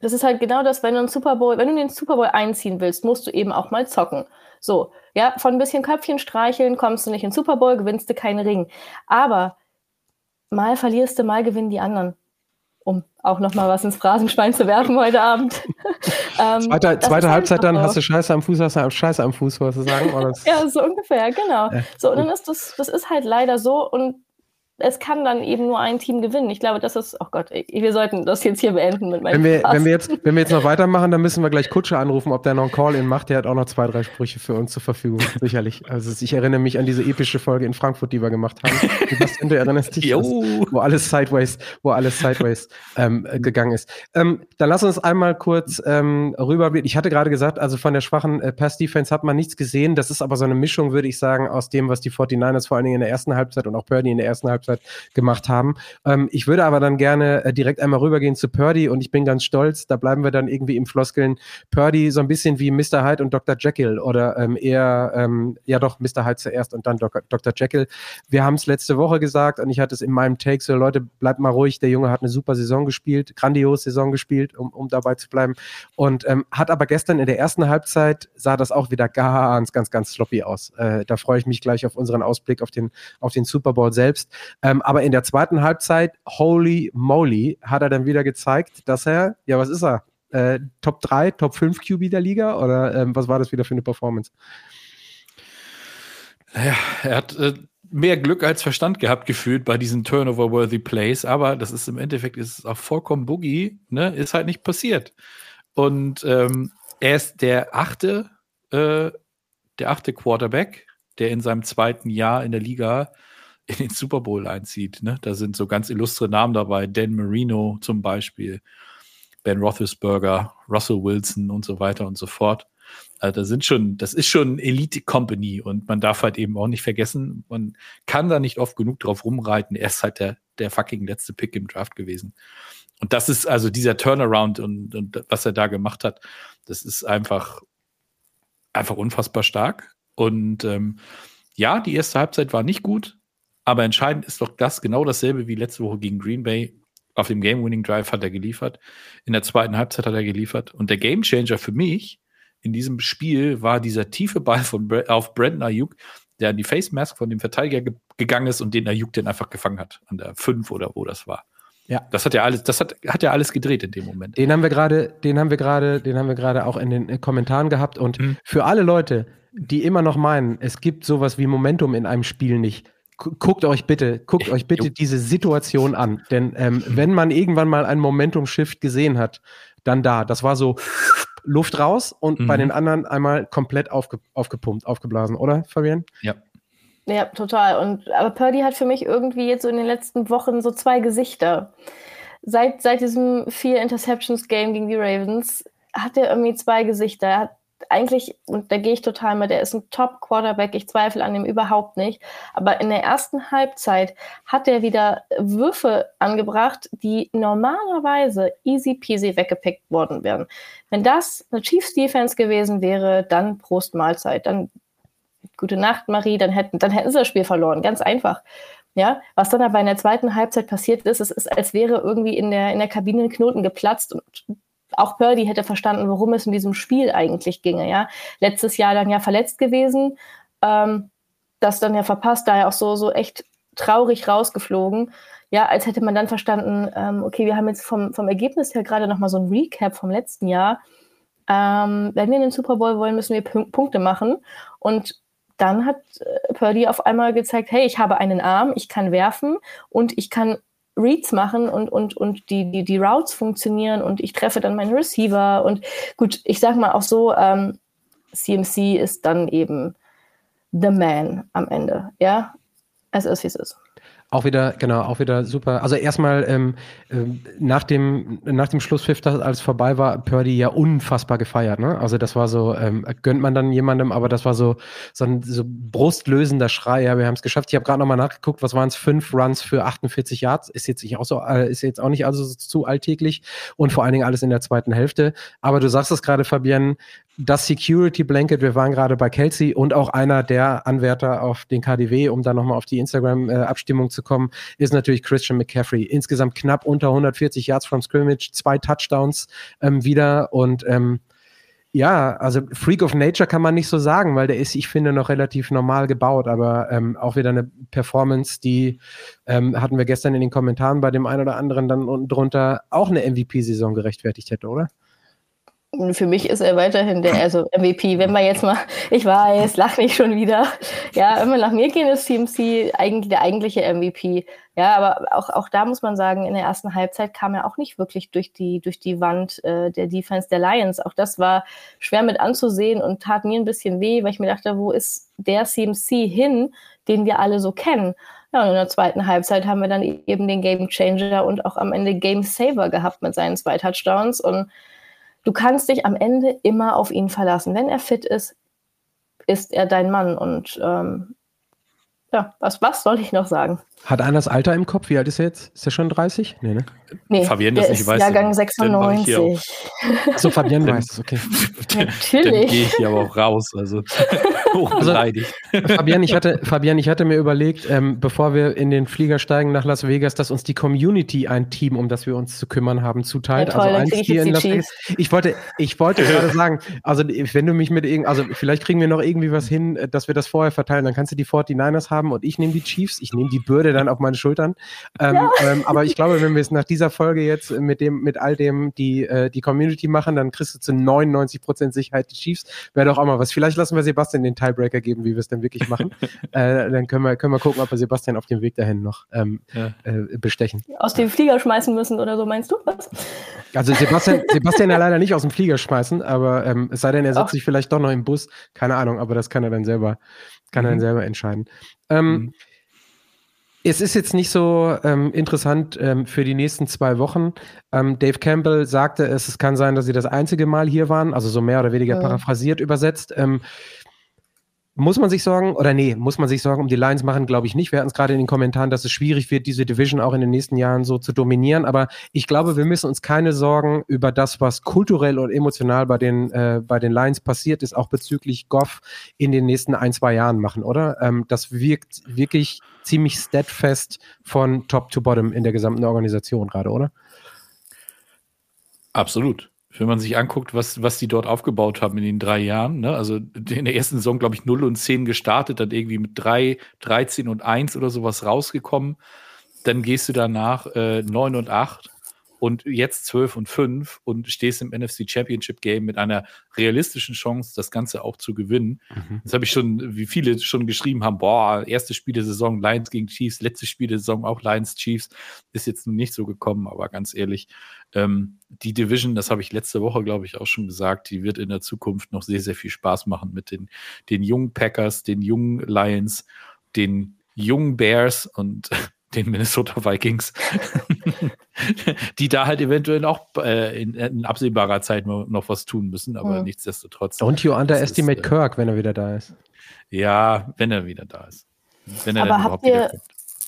Das ist halt genau das, wenn du einen Super Bowl, wenn du den Super Bowl einziehen willst, musst du eben auch mal zocken. So, ja, von ein bisschen Köpfchen streicheln kommst du nicht in den Super Bowl, gewinnst du keinen Ring. Aber mal verlierst du, mal gewinnen die anderen. Um auch noch mal was ins Phrasenschwein zu werfen heute Abend. ähm, zweite, zweite Halbzeit dann hast du Scheiße am Fuß, hast du Scheiße am Fuß, was du sagen? ja, so ungefähr, genau. So, und dann ist das, das ist halt leider so und es kann dann eben nur ein Team gewinnen. Ich glaube, das ist, oh Gott, wir sollten das jetzt hier beenden mit meinem wenn wir, wenn wir jetzt Wenn wir jetzt noch weitermachen, dann müssen wir gleich Kutsche anrufen, ob der noch einen Call-In macht. Der hat auch noch zwei, drei Sprüche für uns zur Verfügung, sicherlich. Also ich erinnere mich an diese epische Folge in Frankfurt, die wir gemacht haben. Sebastian, du erinnerst dich, was, wo alles sideways, wo alles sideways ähm, gegangen ist. Ähm, dann lass uns einmal kurz ähm, rüber. Ich hatte gerade gesagt, also von der schwachen äh, Pass-Defense hat man nichts gesehen. Das ist aber so eine Mischung, würde ich sagen, aus dem, was die 49ers vor allen Dingen in der ersten Halbzeit und auch Purdy in der ersten Halbzeit Halbzeit gemacht haben. Ähm, ich würde aber dann gerne äh, direkt einmal rübergehen zu Purdy und ich bin ganz stolz, da bleiben wir dann irgendwie im Floskeln. Purdy so ein bisschen wie Mr. Hyde und Dr. Jekyll oder ähm, eher, ähm, ja doch, Mr. Hyde zuerst und dann Dr. Dr. Jekyll. Wir haben es letzte Woche gesagt und ich hatte es in meinem Take so, Leute, bleibt mal ruhig, der Junge hat eine super Saison gespielt, grandios Saison gespielt, um, um dabei zu bleiben und ähm, hat aber gestern in der ersten Halbzeit sah das auch wieder ganz, ganz, ganz sloppy aus. Äh, da freue ich mich gleich auf unseren Ausblick auf den, auf den Super Bowl selbst. Ähm, aber in der zweiten Halbzeit, holy moly, hat er dann wieder gezeigt, dass er, ja, was ist er? Äh, Top 3, Top 5 QB der Liga? Oder ähm, was war das wieder für eine Performance? Naja, er hat äh, mehr Glück als Verstand gehabt, gefühlt bei diesen Turnover-worthy Plays, aber das ist im Endeffekt ist auch vollkommen Boogie, ne? Ist halt nicht passiert. Und ähm, er ist der achte, äh, der achte Quarterback, der in seinem zweiten Jahr in der Liga in den Super Bowl einzieht. Ne? Da sind so ganz illustre Namen dabei. Dan Marino zum Beispiel, Ben Roethlisberger, Russell Wilson und so weiter und so fort. Also da sind schon, das ist schon Elite Company und man darf halt eben auch nicht vergessen, man kann da nicht oft genug drauf rumreiten. Er ist halt der, der fucking letzte Pick im Draft gewesen. Und das ist also dieser Turnaround und, und was er da gemacht hat, das ist einfach, einfach unfassbar stark. Und ähm, ja, die erste Halbzeit war nicht gut, aber entscheidend ist doch das genau dasselbe wie letzte Woche gegen Green Bay. Auf dem Game-Winning-Drive hat er geliefert. In der zweiten Halbzeit hat er geliefert. Und der Game-Changer für mich in diesem Spiel war dieser tiefe Ball von auf Brandon Ayuk, der an die Face Mask von dem Verteidiger ge gegangen ist und den Ayuk den einfach gefangen hat. An der 5 oder wo das war. Ja. Das hat ja alles, das hat, hat ja alles gedreht in dem Moment. Den haben wir gerade, den haben wir gerade, den haben wir gerade auch in den Kommentaren gehabt. Und mhm. für alle Leute, die immer noch meinen, es gibt sowas wie Momentum in einem Spiel nicht, guckt euch bitte, guckt euch bitte diese Situation an. Denn ähm, wenn man irgendwann mal einen Momentum-Shift gesehen hat, dann da. Das war so Luft raus und mhm. bei den anderen einmal komplett aufge aufgepumpt, aufgeblasen, oder, Fabian? Ja. Ja, total. Und aber Purdy hat für mich irgendwie jetzt so in den letzten Wochen so zwei Gesichter. Seit, seit diesem vier Interceptions-Game gegen die Ravens hat er irgendwie zwei Gesichter. Er hat eigentlich, und da gehe ich total mit, er ist ein Top-Quarterback, ich zweifle an ihm überhaupt nicht. Aber in der ersten Halbzeit hat er wieder Würfe angebracht, die normalerweise easy peasy weggepickt worden wären. Wenn das eine Chiefs Defense gewesen wäre, dann Prost Mahlzeit, dann gute Nacht, Marie, dann hätten, dann hätten sie das Spiel verloren. Ganz einfach. Ja, was dann aber in der zweiten Halbzeit passiert ist, es ist, als wäre irgendwie in der, in der Kabine ein Knoten geplatzt und auch Purdy hätte verstanden, worum es in diesem Spiel eigentlich ginge. Ja, letztes Jahr dann ja verletzt gewesen, ähm, das dann ja verpasst, daher auch so so echt traurig rausgeflogen. Ja, als hätte man dann verstanden, ähm, okay, wir haben jetzt vom, vom Ergebnis her gerade nochmal so ein Recap vom letzten Jahr. Ähm, wenn wir in den Super Bowl wollen, müssen wir P Punkte machen. Und dann hat äh, Purdy auf einmal gezeigt, hey, ich habe einen Arm, ich kann werfen und ich kann Reads machen und, und, und die, die, die Routes funktionieren und ich treffe dann meinen Receiver und gut, ich sag mal auch so, ähm, CMC ist dann eben the man am Ende, ja. Es ist, wie es ist. Auch wieder, genau, auch wieder super. Also erstmal ähm, ähm, nach dem nach dem Schlusspfiff, alles vorbei war, Purdy ja unfassbar gefeiert. Ne? Also das war so, ähm, gönnt man dann jemandem, aber das war so so ein so brustlösender Schrei. Ja, wir haben es geschafft. Ich habe gerade nochmal nachgeguckt, was waren es? Fünf Runs für 48 Yards. Ist jetzt nicht auch so, äh, ist jetzt auch nicht also zu alltäglich und vor allen Dingen alles in der zweiten Hälfte. Aber du sagst es gerade, Fabian, das Security Blanket, wir waren gerade bei Kelsey und auch einer der Anwärter auf den KDW, um da nochmal auf die Instagram-Abstimmung zu kommen, ist natürlich Christian McCaffrey. Insgesamt knapp unter 140 Yards from Scrimmage, zwei Touchdowns ähm, wieder und ähm, ja, also Freak of Nature kann man nicht so sagen, weil der ist, ich finde, noch relativ normal gebaut, aber ähm, auch wieder eine Performance, die ähm, hatten wir gestern in den Kommentaren bei dem einen oder anderen dann unten drunter auch eine MVP-Saison gerechtfertigt hätte, oder? Für mich ist er weiterhin der also MVP. Wenn man jetzt mal, ich weiß, lach mich schon wieder. Ja, wir nach mir gehen, ist CMC eigentlich der eigentliche MVP. Ja, aber auch, auch da muss man sagen, in der ersten Halbzeit kam er auch nicht wirklich durch die, durch die Wand äh, der Defense der Lions. Auch das war schwer mit anzusehen und tat mir ein bisschen weh, weil ich mir dachte, wo ist der CMC hin, den wir alle so kennen? Ja, und in der zweiten Halbzeit haben wir dann eben den Game Changer und auch am Ende Game Saver gehabt mit seinen zwei Touchdowns und du kannst dich am Ende immer auf ihn verlassen. Wenn er fit ist, ist er dein Mann. Und ähm, ja, was, was soll ich noch sagen? Hat einer das Alter im Kopf? Wie alt ist er jetzt? Ist er schon 30? Nee, ne? Nee, Fabian das nicht weiß. Jahrgang 96. Achso, Fabian weiß es, okay. Natürlich. Dann gehe ich hier aber auch raus. Also, hochbeleidigt. Also, Fabian, ich hatte, Fabian, ich hatte mir überlegt, ähm, bevor wir in den Flieger steigen nach Las Vegas, dass uns die Community ein Team, um das wir uns zu kümmern haben, zuteilt. Ja, toll, also eins hier in Las Vegas. Ich wollte, ich wollte gerade sagen, also wenn du mich mit irgend, also vielleicht kriegen wir noch irgendwie was hin, dass wir das vorher verteilen, dann kannst du die 49ers haben und ich nehme die Chiefs. Ich nehme die Bürde dann auf meine Schultern. Ähm, ja. ähm, aber ich glaube, wenn wir es nach dieser Folge jetzt mit dem, mit all dem die, äh, die Community machen, dann kriegst du zu 99% Sicherheit die Chiefs. Wäre doch auch mal was. Vielleicht lassen wir Sebastian den Tiebreaker geben, wie wir es dann wirklich machen. äh, dann können wir, können wir gucken, ob wir Sebastian auf dem Weg dahin noch ähm, ja. äh, bestechen. Aus dem Flieger schmeißen müssen oder so, meinst du? Was? Also Sebastian, Sebastian ja leider nicht aus dem Flieger schmeißen, aber ähm, es sei denn, er setzt Ach. sich vielleicht doch noch im Bus. Keine Ahnung, aber das kann er dann selber, kann mhm. er dann selber entscheiden. Ähm, mhm. Es ist jetzt nicht so ähm, interessant ähm, für die nächsten zwei Wochen. Ähm, Dave Campbell sagte es, es kann sein, dass sie das einzige Mal hier waren, also so mehr oder weniger ja. paraphrasiert übersetzt. Ähm, muss man sich sorgen, oder nee, muss man sich sorgen um die Lions machen, glaube ich nicht. Wir hatten es gerade in den Kommentaren, dass es schwierig wird, diese Division auch in den nächsten Jahren so zu dominieren. Aber ich glaube, wir müssen uns keine Sorgen über das, was kulturell und emotional bei den, äh, bei den Lions passiert ist, auch bezüglich Goff in den nächsten ein, zwei Jahren machen, oder? Ähm, das wirkt wirklich ziemlich steadfast von Top to Bottom in der gesamten Organisation gerade, oder? Absolut wenn man sich anguckt, was, was die dort aufgebaut haben in den drei Jahren, ne? also in der ersten Saison, glaube ich, 0 und 10 gestartet, dann irgendwie mit 3, 13 und 1 oder sowas rausgekommen. Dann gehst du danach äh, 9 und 8 und jetzt 12 und 5 und stehst im NFC Championship Game mit einer realistischen Chance, das Ganze auch zu gewinnen. Mhm. Das habe ich schon, wie viele schon geschrieben haben, boah, erste Spiel der Saison Lions gegen Chiefs, letzte Spiel der Saison auch Lions Chiefs, ist jetzt nun nicht so gekommen, aber ganz ehrlich, ähm, die Division, das habe ich letzte Woche, glaube ich, auch schon gesagt, die wird in der Zukunft noch sehr, sehr viel Spaß machen mit den, den jungen Packers, den jungen Lions, den jungen Bears und den Minnesota Vikings, die da halt eventuell auch äh, in, in, absehbarer Zeit noch was tun müssen, aber mhm. nichtsdestotrotz. Don't you underestimate ist, äh, Kirk, wenn er wieder da ist. Ja, wenn er wieder da ist. Wenn er aber habt ihr,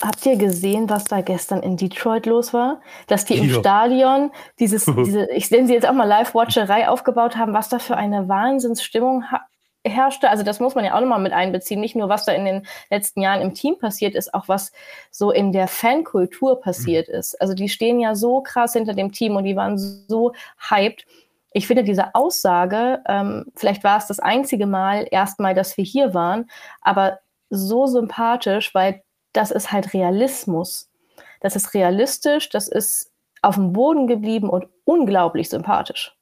habt ihr gesehen, was da gestern in Detroit los war? Dass die im jo. Stadion dieses, diese, ich nenne sie jetzt auch mal Live-Watcherei aufgebaut haben, was da für eine Wahnsinnsstimmung herrschte. Also das muss man ja auch nochmal mit einbeziehen. Nicht nur, was da in den letzten Jahren im Team passiert ist, auch was so in der Fankultur passiert ist. Also die stehen ja so krass hinter dem Team und die waren so hyped. Ich finde diese Aussage, ähm, vielleicht war es das einzige Mal erstmal, dass wir hier waren, aber so sympathisch, weil das ist halt Realismus. Das ist realistisch, das ist auf dem Boden geblieben und unglaublich sympathisch.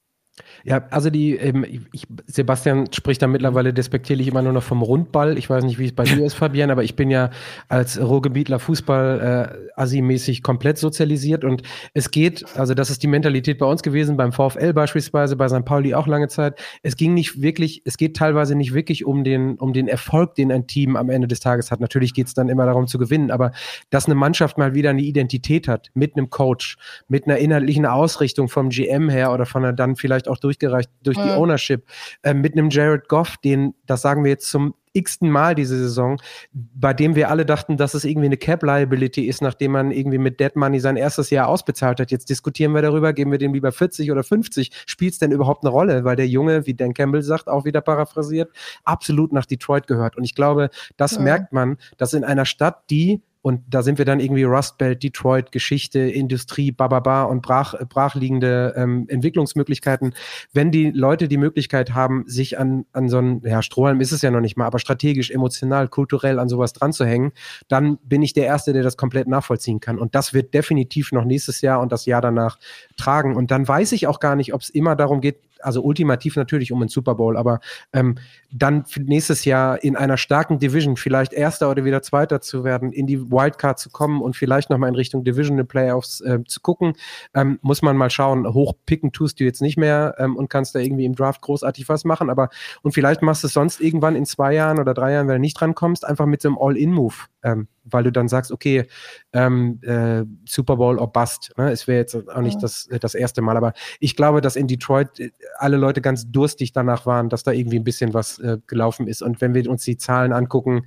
Ja, also die, ähm, ich, Sebastian spricht da mittlerweile despektierlich immer nur noch vom Rundball. Ich weiß nicht, wie es bei dir ist, Fabian, aber ich bin ja als Ruhrgebietler Fußball äh, Assi-mäßig komplett sozialisiert und es geht, also das ist die Mentalität bei uns gewesen, beim VfL beispielsweise, bei St. Pauli auch lange Zeit. Es ging nicht wirklich, es geht teilweise nicht wirklich um den, um den Erfolg, den ein Team am Ende des Tages hat. Natürlich geht es dann immer darum zu gewinnen, aber dass eine Mannschaft mal wieder eine Identität hat, mit einem Coach, mit einer inhaltlichen Ausrichtung vom GM her oder von einer dann vielleicht auch durchgereicht durch die Ownership, äh, mit einem Jared Goff, den, das sagen wir jetzt zum x-ten Mal diese Saison, bei dem wir alle dachten, dass es irgendwie eine Cap-Liability ist, nachdem man irgendwie mit Dead Money sein erstes Jahr ausbezahlt hat. Jetzt diskutieren wir darüber, geben wir dem lieber 40 oder 50. Spielt es denn überhaupt eine Rolle? Weil der Junge, wie Dan Campbell sagt, auch wieder paraphrasiert, absolut nach Detroit gehört. Und ich glaube, das ja. merkt man, dass in einer Stadt, die und da sind wir dann irgendwie Rust Belt, Detroit, Geschichte, Industrie, bababa und brach, brachliegende ähm, Entwicklungsmöglichkeiten. Wenn die Leute die Möglichkeit haben, sich an, an so einen, ja, Strohhalm ist es ja noch nicht mal, aber strategisch, emotional, kulturell an sowas dran zu hängen, dann bin ich der Erste, der das komplett nachvollziehen kann. Und das wird definitiv noch nächstes Jahr und das Jahr danach tragen. Und dann weiß ich auch gar nicht, ob es immer darum geht, also ultimativ natürlich um den Super Bowl, aber ähm, dann nächstes Jahr in einer starken Division vielleicht Erster oder wieder Zweiter zu werden, in die Wildcard zu kommen und vielleicht nochmal in Richtung Divisional Playoffs äh, zu gucken, ähm, muss man mal schauen. Hochpicken tust du jetzt nicht mehr ähm, und kannst da irgendwie im Draft großartig was machen, aber und vielleicht machst du es sonst irgendwann in zwei Jahren oder drei Jahren, wenn du nicht dran kommst, einfach mit so einem All-In-Move ähm, weil du dann sagst, okay, ähm, äh, Super Bowl or Bust. Ne? Es wäre jetzt auch nicht das, das erste Mal, aber ich glaube, dass in Detroit äh, alle Leute ganz durstig danach waren, dass da irgendwie ein bisschen was äh, gelaufen ist. Und wenn wir uns die Zahlen angucken,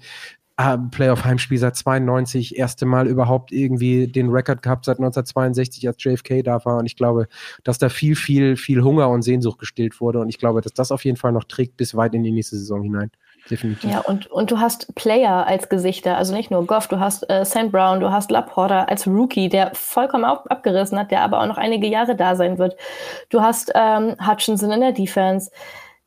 äh, Playoff-Heimspiel seit 92, erste Mal überhaupt irgendwie den Rekord gehabt seit 1962, als JFK da war. Und ich glaube, dass da viel, viel, viel Hunger und Sehnsucht gestillt wurde. Und ich glaube, dass das auf jeden Fall noch trägt bis weit in die nächste Saison hinein definitiv. Ja, und, und du hast Player als Gesichter, also nicht nur Goff, du hast äh, St. Brown, du hast Laporta als Rookie, der vollkommen ab, abgerissen hat, der aber auch noch einige Jahre da sein wird. Du hast ähm, Hutchinson in der Defense.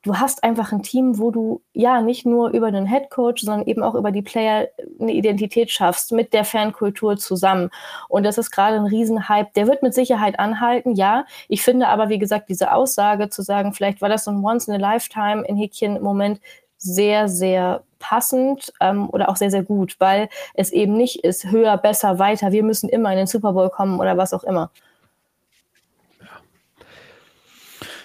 Du hast einfach ein Team, wo du ja nicht nur über den Head Coach, sondern eben auch über die Player eine Identität schaffst mit der Fankultur zusammen. Und das ist gerade ein Riesenhype. Der wird mit Sicherheit anhalten, ja. Ich finde aber, wie gesagt, diese Aussage zu sagen, vielleicht war das so ein Once in a Lifetime in Häkchen Moment, sehr, sehr passend ähm, oder auch sehr, sehr gut, weil es eben nicht ist höher, besser, weiter, wir müssen immer in den Super Bowl kommen oder was auch immer.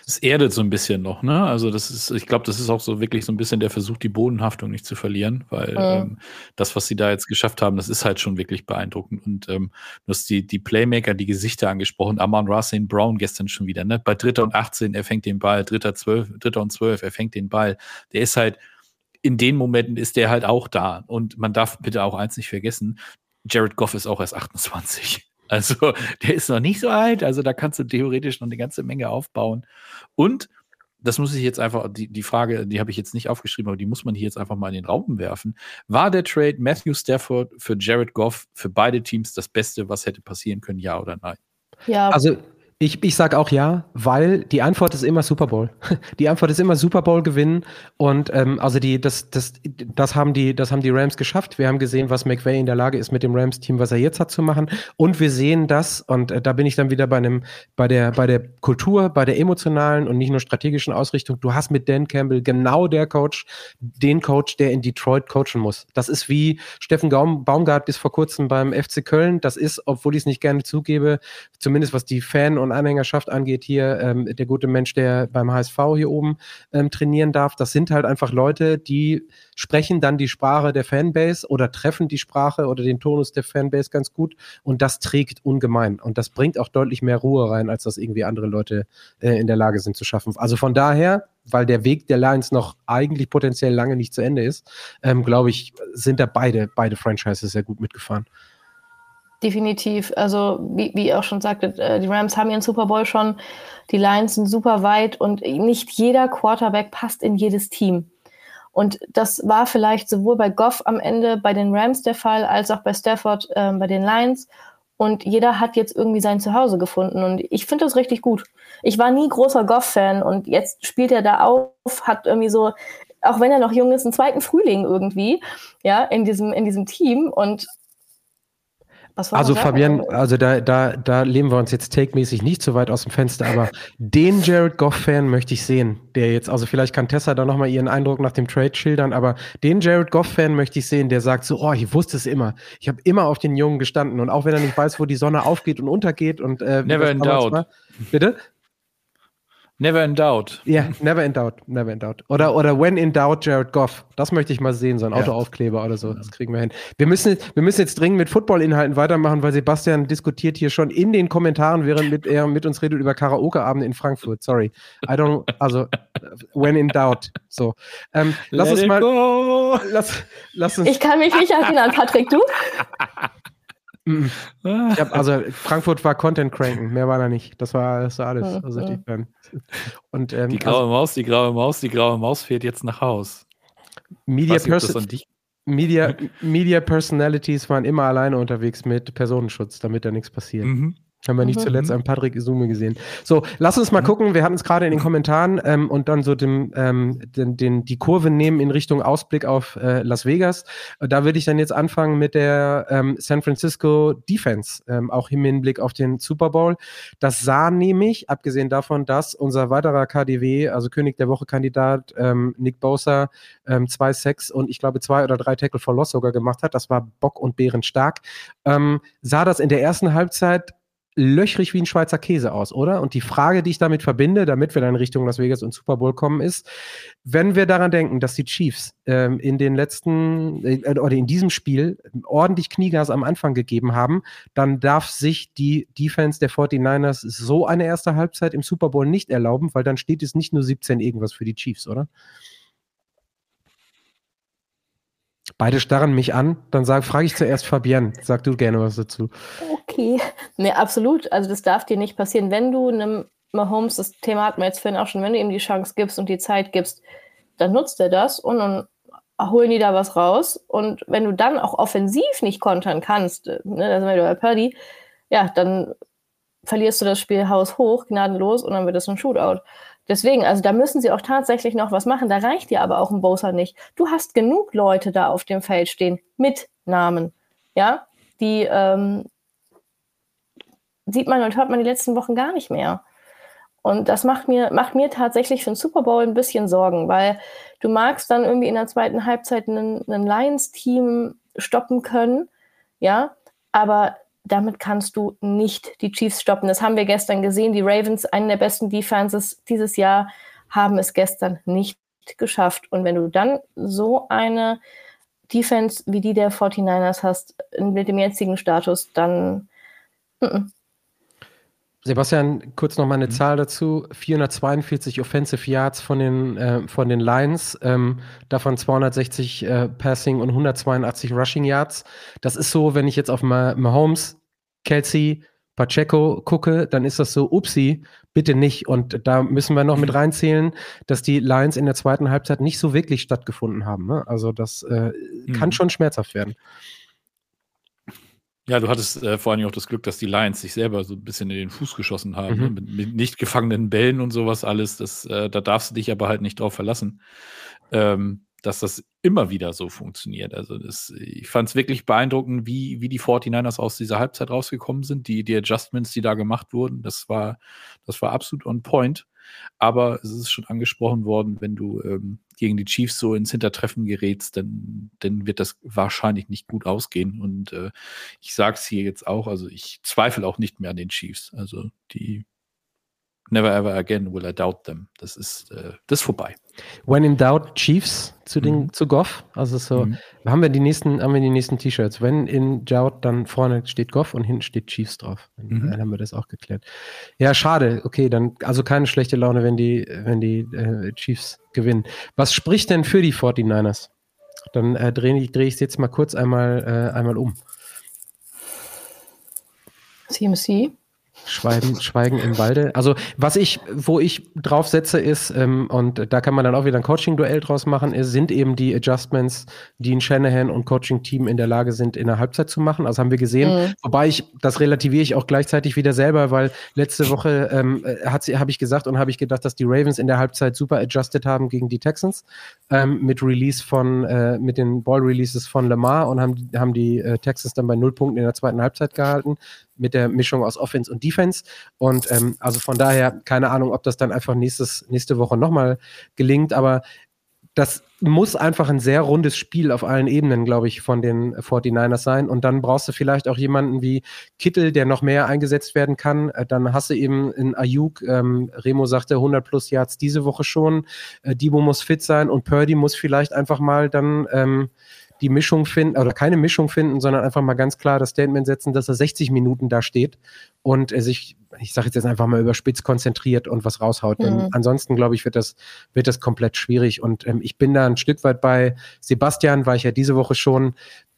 Es erdet so ein bisschen noch, ne? Also das ist, ich glaube, das ist auch so wirklich so ein bisschen der Versuch, die Bodenhaftung nicht zu verlieren, weil mhm. ähm, das, was sie da jetzt geschafft haben, das ist halt schon wirklich beeindruckend. Und ähm, du hast die, die Playmaker, die Gesichter angesprochen, Amon Racine Brown gestern schon wieder, ne? Bei Dritter und 18, er fängt den Ball, Dritter, 12, Dritter und 12, er fängt den Ball. Der ist halt, in den Momenten ist der halt auch da. Und man darf bitte auch eins nicht vergessen, Jared Goff ist auch erst 28. Also der ist noch nicht so alt, also da kannst du theoretisch noch eine ganze Menge aufbauen. Und das muss ich jetzt einfach, die, die Frage, die habe ich jetzt nicht aufgeschrieben, aber die muss man hier jetzt einfach mal in den Raum werfen. War der Trade Matthew Stafford für Jared Goff für beide Teams das Beste, was hätte passieren können, ja oder nein? Ja. Also ich, ich sage auch ja, weil die Antwort ist immer Super Bowl. Die Antwort ist immer Super Bowl gewinnen. Und ähm, also die, das, das, das haben die, das haben die Rams geschafft. Wir haben gesehen, was McVay in der Lage ist, mit dem Rams-Team, was er jetzt hat, zu machen. Und wir sehen das, und äh, da bin ich dann wieder bei einem, bei der, bei der Kultur, bei der emotionalen und nicht nur strategischen Ausrichtung. Du hast mit Dan Campbell genau der Coach, den Coach, der in Detroit coachen muss. Das ist wie Steffen Baumgart bis vor kurzem beim FC Köln. Das ist, obwohl ich es nicht gerne zugebe, zumindest was die Fan- und Anhängerschaft angeht, hier ähm, der gute Mensch, der beim HSV hier oben ähm, trainieren darf. Das sind halt einfach Leute, die sprechen dann die Sprache der Fanbase oder treffen die Sprache oder den Tonus der Fanbase ganz gut und das trägt ungemein und das bringt auch deutlich mehr Ruhe rein, als das irgendwie andere Leute äh, in der Lage sind zu schaffen. Also von daher, weil der Weg der Lions noch eigentlich potenziell lange nicht zu Ende ist, ähm, glaube ich, sind da beide, beide Franchises sehr gut mitgefahren. Definitiv. Also, wie, wie ihr auch schon sagtet, äh, die Rams haben ihren Super Bowl schon. Die Lions sind super weit und nicht jeder Quarterback passt in jedes Team. Und das war vielleicht sowohl bei Goff am Ende bei den Rams der Fall, als auch bei Stafford äh, bei den Lions. Und jeder hat jetzt irgendwie sein Zuhause gefunden. Und ich finde das richtig gut. Ich war nie großer Goff-Fan und jetzt spielt er da auf, hat irgendwie so, auch wenn er noch jung ist, einen zweiten Frühling irgendwie, ja, in diesem, in diesem Team. Und also Fabian, also da, da, da lehnen wir uns jetzt take-mäßig nicht so weit aus dem Fenster, aber den Jared Goff-Fan möchte ich sehen, der jetzt, also vielleicht kann Tessa da nochmal ihren Eindruck nach dem Trade schildern, aber den Jared Goff-Fan möchte ich sehen, der sagt so, oh, ich wusste es immer. Ich habe immer auf den Jungen gestanden und auch wenn er nicht weiß, wo die Sonne aufgeht und untergeht und äh, Never in doubt. Bitte? Never in doubt. Ja, yeah, never in doubt, never in doubt. Oder, oder when in doubt, Jared Goff. Das möchte ich mal sehen, so ein ja. Autoaufkleber oder so. Das kriegen wir hin. Wir müssen, wir müssen jetzt dringend mit Football-Inhalten weitermachen, weil Sebastian diskutiert hier schon in den Kommentaren, während mit, er mit uns redet über Karaoke-Abende in Frankfurt. Sorry. I don't, also, when in doubt. So. Ähm, lass Let uns mal. Lass, lass uns. Ich kann mich nicht erinnern, Patrick, du? Mhm. Hab, also Frankfurt war Content cranken, mehr war da nicht. Das war, das war alles. Also die, und, ähm, die graue also, Maus, die graue Maus, die graue Maus fährt jetzt nach Haus. Media, Person Media, Media Personalities waren immer alleine unterwegs mit Personenschutz, damit da nichts passiert. Mhm. Haben wir nicht mhm. zuletzt an Patrick Isume gesehen. So, lass uns mal mhm. gucken. Wir hatten es gerade in den Kommentaren ähm, und dann so dem, ähm, den, den, die Kurve nehmen in Richtung Ausblick auf äh, Las Vegas. Da würde ich dann jetzt anfangen mit der ähm, San Francisco Defense, ähm, auch im Hinblick auf den Super Bowl. Das sah nämlich, abgesehen davon, dass unser weiterer KDW, also König der Woche Kandidat, ähm, Nick Bosa, ähm, zwei Sex und ich glaube zwei oder drei Tackle for Loss sogar gemacht hat. Das war Bock und Bären stark. Sah das in der ersten Halbzeit löchrig wie ein Schweizer Käse aus, oder? Und die Frage, die ich damit verbinde, damit wir dann Richtung Las Vegas und Super Bowl kommen, ist, wenn wir daran denken, dass die Chiefs ähm, in den letzten äh, oder in diesem Spiel ordentlich Kniegas am Anfang gegeben haben, dann darf sich die Defense der 49ers so eine erste Halbzeit im Super Bowl nicht erlauben, weil dann steht es nicht nur 17 irgendwas für die Chiefs, oder? Beide starren mich an, dann frage ich zuerst Fabienne. Sag du gerne was dazu. Okay. Nee, absolut. Also das darf dir nicht passieren. Wenn du einem Mahomes, das Thema hatten wir jetzt vorhin auch schon, wenn du ihm die Chance gibst und die Zeit gibst, dann nutzt er das und dann holen die da was raus. Und wenn du dann auch offensiv nicht kontern kannst, ne, da sind wir bei Purdy, ja, dann verlierst du das Spiel haushoch, gnadenlos und dann wird es ein Shootout. Deswegen, also da müssen sie auch tatsächlich noch was machen. Da reicht dir aber auch ein Bowser nicht. Du hast genug Leute da auf dem Feld stehen mit Namen, ja, die ähm, sieht man und hört man die letzten Wochen gar nicht mehr. Und das macht mir, macht mir tatsächlich für den Super Bowl ein bisschen Sorgen, weil du magst dann irgendwie in der zweiten Halbzeit einen, Lions-Team stoppen können, ja, aber damit kannst du nicht die Chiefs stoppen. Das haben wir gestern gesehen. Die Ravens, eine der besten Defenses dieses Jahr, haben es gestern nicht geschafft. Und wenn du dann so eine Defense wie die der 49ers hast, mit dem jetzigen Status, dann. N -n. Sebastian, kurz noch mal eine mhm. Zahl dazu. 442 Offensive Yards von den, äh, von den Lions, ähm, davon 260 äh, Passing und 182 Rushing Yards. Das ist so, wenn ich jetzt auf Mahomes, Kelsey, Pacheco gucke, dann ist das so, upsi, bitte nicht. Und da müssen wir noch mit mhm. reinzählen, dass die Lions in der zweiten Halbzeit nicht so wirklich stattgefunden haben. Ne? Also das äh, mhm. kann schon schmerzhaft werden. Ja, du hattest äh, vor allem auch das Glück, dass die Lions sich selber so ein bisschen in den Fuß geschossen haben, ne? mhm. ne? mit, mit, nicht gefangenen Bällen und sowas alles. Das, äh, da darfst du dich aber halt nicht drauf verlassen, ähm, dass das immer wieder so funktioniert. Also das, ich fand es wirklich beeindruckend, wie, wie die 49ers aus dieser Halbzeit rausgekommen sind, die, die Adjustments, die da gemacht wurden. Das war, das war absolut on point. Aber es ist schon angesprochen worden, wenn du ähm, gegen die Chiefs so ins Hintertreffen gerätst, dann, dann wird das wahrscheinlich nicht gut ausgehen. Und äh, ich sage es hier jetzt auch, also ich zweifle auch nicht mehr an den Chiefs. Also die Never ever again will I doubt them. Das ist, äh, das ist vorbei. When in doubt, Chiefs zu, den, mhm. zu Goff. Also so, mhm. haben wir die nächsten, haben wir die nächsten T-Shirts. When in doubt, dann vorne steht Goff und hinten steht Chiefs drauf. Mhm. Dann haben wir das auch geklärt. Ja, schade. Okay, dann, also keine schlechte Laune, wenn die, wenn die äh, Chiefs gewinnen. Was spricht denn für die 49ers? Dann äh, drehe ich es jetzt mal kurz einmal, äh, einmal um. CMC. Schweigen, Schweigen im Walde. Also was ich, wo ich drauf setze ist, ähm, und da kann man dann auch wieder ein Coaching-Duell draus machen, ist, sind eben die Adjustments, die ein Shanahan und Coaching-Team in der Lage sind, in der Halbzeit zu machen. Also haben wir gesehen. Mhm. Wobei ich, das relativiere ich auch gleichzeitig wieder selber, weil letzte Woche ähm, äh, habe ich gesagt und habe ich gedacht, dass die Ravens in der Halbzeit super adjusted haben gegen die Texans ähm, mit Release von, äh, mit den Ball-Releases von Lamar und haben, haben die äh, Texans dann bei null Punkten in der zweiten Halbzeit gehalten mit der Mischung aus Offense und Defense. Und ähm, also von daher, keine Ahnung, ob das dann einfach nächstes, nächste Woche nochmal gelingt, aber das muss einfach ein sehr rundes Spiel auf allen Ebenen, glaube ich, von den 49ers sein. Und dann brauchst du vielleicht auch jemanden wie Kittel, der noch mehr eingesetzt werden kann. Äh, dann hast du eben in Ayuk, ähm, Remo sagte 100 plus Yards diese Woche schon. Äh, Debo muss fit sein und Purdy muss vielleicht einfach mal dann ähm, die Mischung finden oder keine Mischung finden, sondern einfach mal ganz klar das Statement setzen, dass er 60 Minuten da steht und er sich, ich sage jetzt einfach mal überspitzt konzentriert und was raushaut. Mhm. Denn ansonsten, glaube ich, wird das, wird das komplett schwierig. Und ähm, ich bin da ein Stück weit bei Sebastian, war ich ja diese Woche schon,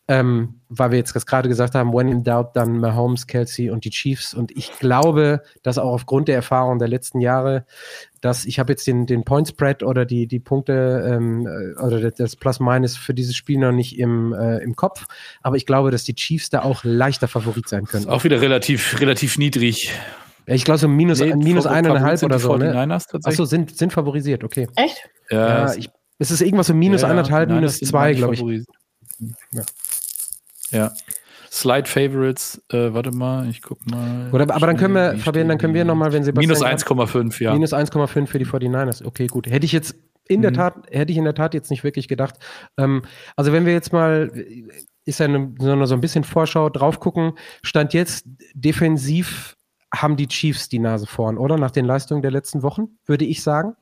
ähm, weil wir jetzt gerade gesagt haben, when in doubt, dann Mahomes, Kelsey und die Chiefs. Und ich glaube, dass auch aufgrund der Erfahrung der letzten Jahre, dass ich habe jetzt den, den Point Spread oder die, die Punkte ähm, äh, oder das Plus-Minus für dieses Spiel noch nicht im, äh, im Kopf, aber ich glaube, dass die Chiefs da auch leichter Favorit sein können. auch wieder relativ, relativ niedrig. Ich glaube so minus, nee, minus eineinhalb oder so. Ne? Achso, sind, sind favorisiert, okay. Echt? Ja, ja ich, es ist irgendwas so minus ja, eineinhalb, minus zwei, glaube ich. Ja. Ja. Slide Favorites, äh, warte mal, ich guck mal. Oder, aber dann können wir, Fabian, dann können wir nochmal, wenn Sebastian. Minus 1,5, ja. Minus 1,5 für die 49ers. Okay, gut. Hätte ich jetzt in mhm. der Tat, hätte ich in der Tat jetzt nicht wirklich gedacht. Ähm, also wenn wir jetzt mal, ist ja eine, so ein bisschen Vorschau drauf gucken, stand jetzt defensiv haben die Chiefs die Nase vorn, oder? Nach den Leistungen der letzten Wochen, würde ich sagen.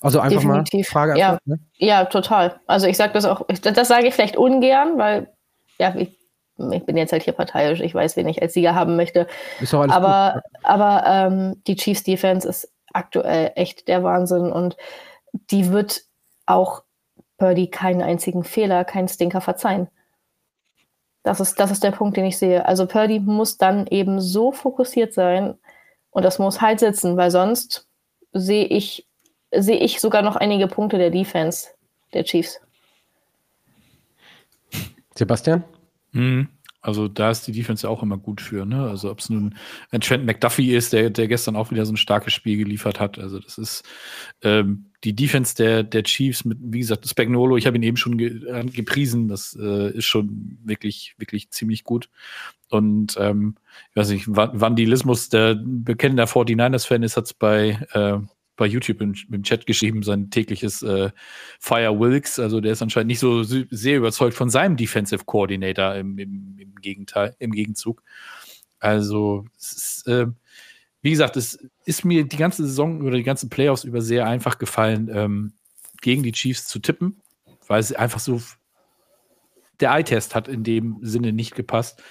Also einfach Definitiv. mal Frage. Ja, ne? ja, total. Also ich sage das auch, das sage ich vielleicht ungern, weil ja, ich, ich, bin jetzt halt hier parteiisch, ich weiß, wen ich als Sieger haben möchte. aber gut. aber ähm, die Chiefs Defense ist aktuell echt der Wahnsinn und die wird auch Birdie keinen einzigen Fehler, keinen Stinker verzeihen. Das ist, das ist der Punkt, den ich sehe. Also Purdy muss dann eben so fokussiert sein und das muss halt sitzen, weil sonst sehe ich, sehe ich sogar noch einige Punkte der Defense der Chiefs. Sebastian? Mhm. Also da ist die Defense ja auch immer gut für, ne? Also ob es nun ein Trent McDuffie ist, der, der gestern auch wieder so ein starkes Spiel geliefert hat. Also das ist ähm, die Defense der, der Chiefs mit, wie gesagt, Spagnolo, ich habe ihn eben schon ge äh, gepriesen, das äh, ist schon wirklich, wirklich ziemlich gut. Und ähm, ich weiß nicht, Vandalismus, der bekennender 49ers-Fan ist, hat es bei äh, bei YouTube im, im Chat geschrieben, sein tägliches äh, Fire Wilkes. Also der ist anscheinend nicht so sehr überzeugt von seinem Defensive Coordinator im, im, im Gegenteil, im Gegenzug. Also es ist, äh, wie gesagt, es ist mir die ganze Saison oder die ganzen Playoffs über sehr einfach gefallen, ähm, gegen die Chiefs zu tippen, weil es einfach so der Eye-Test hat in dem Sinne nicht gepasst.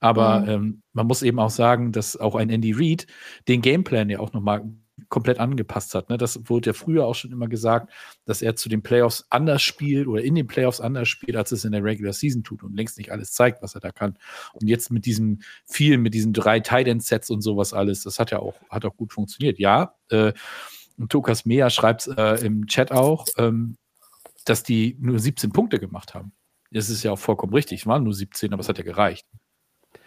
Aber mhm. ähm, man muss eben auch sagen, dass auch ein Andy Reid den Gameplan ja auch nochmal komplett angepasst hat. Ne? Das wurde ja früher auch schon immer gesagt, dass er zu den Playoffs anders spielt oder in den Playoffs anders spielt, als es in der Regular Season tut und längst nicht alles zeigt, was er da kann. Und jetzt mit diesem vielen, mit diesen drei Tight End Sets und sowas alles, das hat ja auch, hat auch gut funktioniert. Ja, äh, und Tokas Mea schreibt äh, im Chat auch, ähm, dass die nur 17 Punkte gemacht haben. Das ist ja auch vollkommen richtig. Es waren nur 17, aber es hat ja gereicht.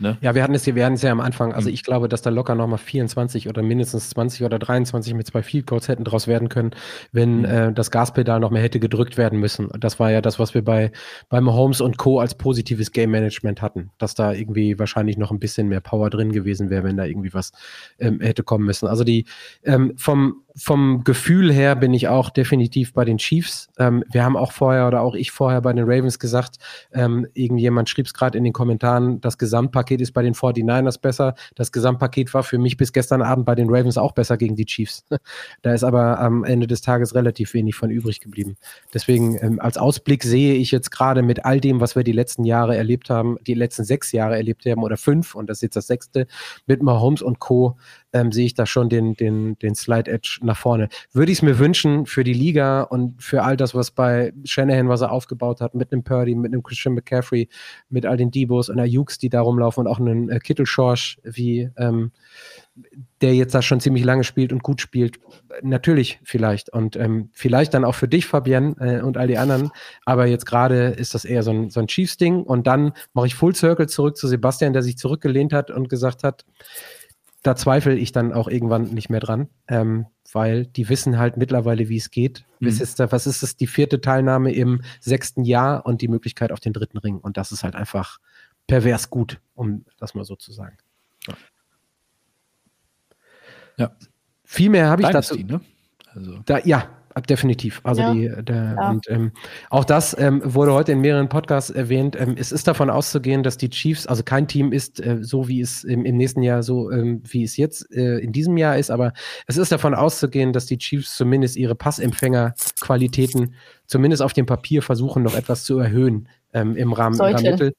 Ne? Ja, wir hatten es, wir hatten es ja am Anfang. Also mhm. ich glaube, dass da locker nochmal 24 oder mindestens 20 oder 23 mit zwei Field Goals hätten draus werden können, wenn mhm. äh, das Gaspedal noch mehr hätte gedrückt werden müssen. Das war ja das, was wir bei beim Holmes und Co. als positives Game Management hatten, dass da irgendwie wahrscheinlich noch ein bisschen mehr Power drin gewesen wäre, wenn da irgendwie was ähm, hätte kommen müssen. Also die ähm, vom vom Gefühl her bin ich auch definitiv bei den Chiefs. Ähm, wir haben auch vorher oder auch ich vorher bei den Ravens gesagt, ähm, irgendjemand schrieb es gerade in den Kommentaren, das Gesamtpaket ist bei den 49ers besser. Das Gesamtpaket war für mich bis gestern Abend bei den Ravens auch besser gegen die Chiefs. da ist aber am Ende des Tages relativ wenig von übrig geblieben. Deswegen ähm, als Ausblick sehe ich jetzt gerade mit all dem, was wir die letzten Jahre erlebt haben, die letzten sechs Jahre erlebt haben oder fünf und das ist jetzt das sechste mit Mahomes und Co ähm, sehe ich da schon den, den, den Slide Edge nach vorne. Würde ich es mir wünschen für die Liga und für all das, was bei Shanahan, was er aufgebaut hat, mit einem Purdy, mit einem Christian McCaffrey, mit all den Debos und Ayuks, die da rumlaufen und auch einen äh, Kittel Schorsch wie, ähm, der jetzt da schon ziemlich lange spielt und gut spielt, natürlich vielleicht. Und ähm, vielleicht dann auch für dich, Fabienne, äh, und all die anderen. Aber jetzt gerade ist das eher so ein, so ein Chiefs-Ding. Und dann mache ich Full Circle zurück zu Sebastian, der sich zurückgelehnt hat und gesagt hat, da zweifle ich dann auch irgendwann nicht mehr dran, ähm, weil die wissen halt mittlerweile, wie es geht. Mhm. Ist da, was ist das? Die vierte Teilnahme im sechsten Jahr und die Möglichkeit auf den dritten Ring. Und das ist halt einfach pervers gut, um das mal so zu sagen. Ja. ja. Viel mehr habe ich dazu. Ne? Also. Da, ja, definitiv. Also ja. die, der, ja. und ähm, auch das ähm, wurde heute in mehreren Podcasts erwähnt. Ähm, es ist davon auszugehen, dass die Chiefs, also kein Team ist äh, so, wie es im, im nächsten Jahr so, ähm, wie es jetzt äh, in diesem Jahr ist, aber es ist davon auszugehen, dass die Chiefs zumindest ihre Passempfängerqualitäten zumindest auf dem Papier versuchen, noch etwas zu erhöhen ähm, im Rahmen Sollten. ihrer Mittel.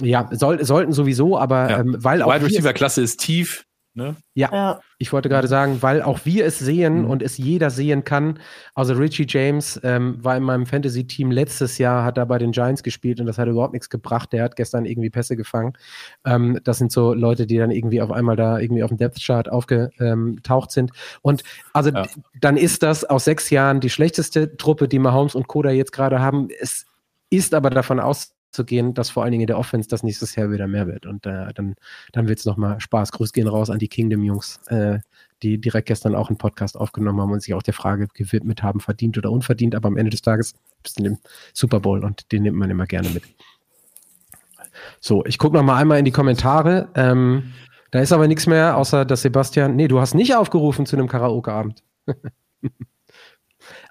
Ja, soll, sollten sowieso, aber ja. ähm, weil auch. Wide Receiver Klasse ist tief. Ne? Ja, ja, ich wollte gerade sagen, weil auch wir es sehen mhm. und es jeder sehen kann. Also Richie James ähm, war in meinem Fantasy-Team letztes Jahr, hat da bei den Giants gespielt und das hat überhaupt nichts gebracht. Der hat gestern irgendwie Pässe gefangen. Ähm, das sind so Leute, die dann irgendwie auf einmal da irgendwie auf dem Depth-Chart aufgetaucht sind. Und also ja. dann ist das aus sechs Jahren die schlechteste Truppe, die Mahomes und Koda jetzt gerade haben. Es ist aber davon aus zu gehen, dass vor allen Dingen in der Offense das nächstes Jahr wieder mehr wird. Und äh, dann, dann wird es nochmal Spaß. Grüß gehen raus an die Kingdom-Jungs, äh, die direkt gestern auch einen Podcast aufgenommen haben und sich auch der Frage gewidmet haben, verdient oder unverdient. Aber am Ende des Tages bist du im Super Bowl und den nimmt man immer gerne mit. So, ich gucke nochmal einmal in die Kommentare. Ähm, da ist aber nichts mehr, außer dass Sebastian. Nee, du hast nicht aufgerufen zu einem Karaoke-Abend.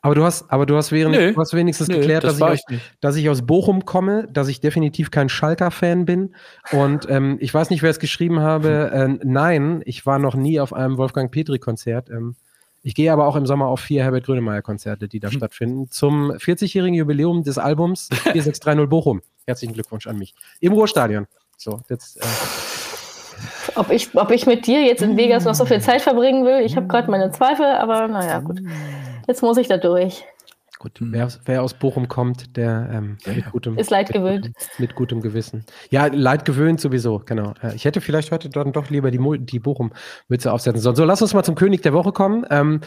Aber du hast, aber du hast, während, nee, du hast wenigstens nee, geklärt, das dass, ich aus, dass ich aus Bochum komme, dass ich definitiv kein Schalker-Fan bin. Und ähm, ich weiß nicht, wer es geschrieben habe. Äh, nein, ich war noch nie auf einem Wolfgang Petri-Konzert. Ähm, ich gehe aber auch im Sommer auf vier Herbert Grönemeyer-Konzerte, die da hm. stattfinden, zum 40-jährigen Jubiläum des Albums 4630 Bochum. Herzlichen Glückwunsch an mich. Im Ruhrstadion. So, jetzt. Äh, ob ich, ob ich mit dir jetzt in Vegas noch so viel Zeit verbringen will, ich habe gerade meine Zweifel, aber naja, gut. Jetzt muss ich da durch. Gut, wer, wer aus Bochum kommt, der ähm, mit gutem, ist leid gewöhnt. Mit, mit, gutem Gewissen. Ja, leid gewöhnt sowieso, genau. Ich hätte vielleicht heute dann doch lieber die, die Bochum-Mütze aufsetzen sollen. So, lass uns mal zum König der Woche kommen. Ähm,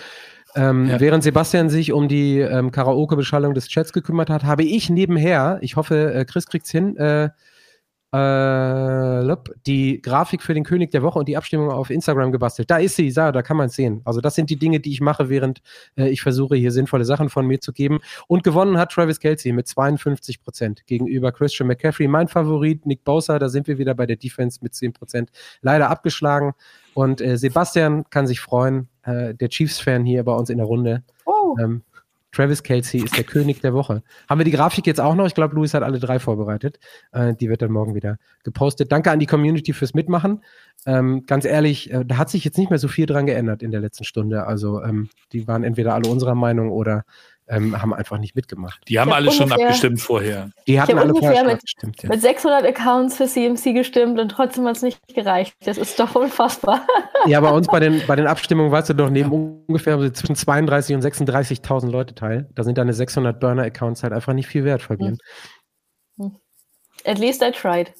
ähm, ja. Während Sebastian sich um die ähm, Karaoke-Beschallung des Chats gekümmert hat, habe ich nebenher, ich hoffe, äh, Chris kriegt's hin, äh, äh, die Grafik für den König der Woche und die Abstimmung auf Instagram gebastelt. Da ist sie, da, da kann man es sehen. Also das sind die Dinge, die ich mache, während äh, ich versuche, hier sinnvolle Sachen von mir zu geben. Und gewonnen hat Travis Kelsey mit 52 Prozent gegenüber Christian McCaffrey. Mein Favorit, Nick Bosa, da sind wir wieder bei der Defense mit 10 Prozent. Leider abgeschlagen. Und äh, Sebastian kann sich freuen, äh, der Chiefs-Fan hier bei uns in der Runde. Oh. Ähm, Travis Kelsey ist der König der Woche. Haben wir die Grafik jetzt auch noch? Ich glaube, Luis hat alle drei vorbereitet. Äh, die wird dann morgen wieder gepostet. Danke an die Community fürs Mitmachen. Ähm, ganz ehrlich, äh, da hat sich jetzt nicht mehr so viel dran geändert in der letzten Stunde. Also ähm, die waren entweder alle unserer Meinung oder ähm, haben einfach nicht mitgemacht. Die haben alle schon abgestimmt vorher. Die hatten alle vorher mit, abgestimmt. Ja. Mit 600 Accounts für CMC gestimmt und trotzdem hat es nicht gereicht. Das ist doch unfassbar. Ja, bei uns bei den, bei den Abstimmungen weißt du doch, neben ungefähr zwischen 32 und 36.000 Leute teil. Da sind deine 600 Burner-Accounts halt einfach nicht viel wert, Fabian. Hm. At least I tried.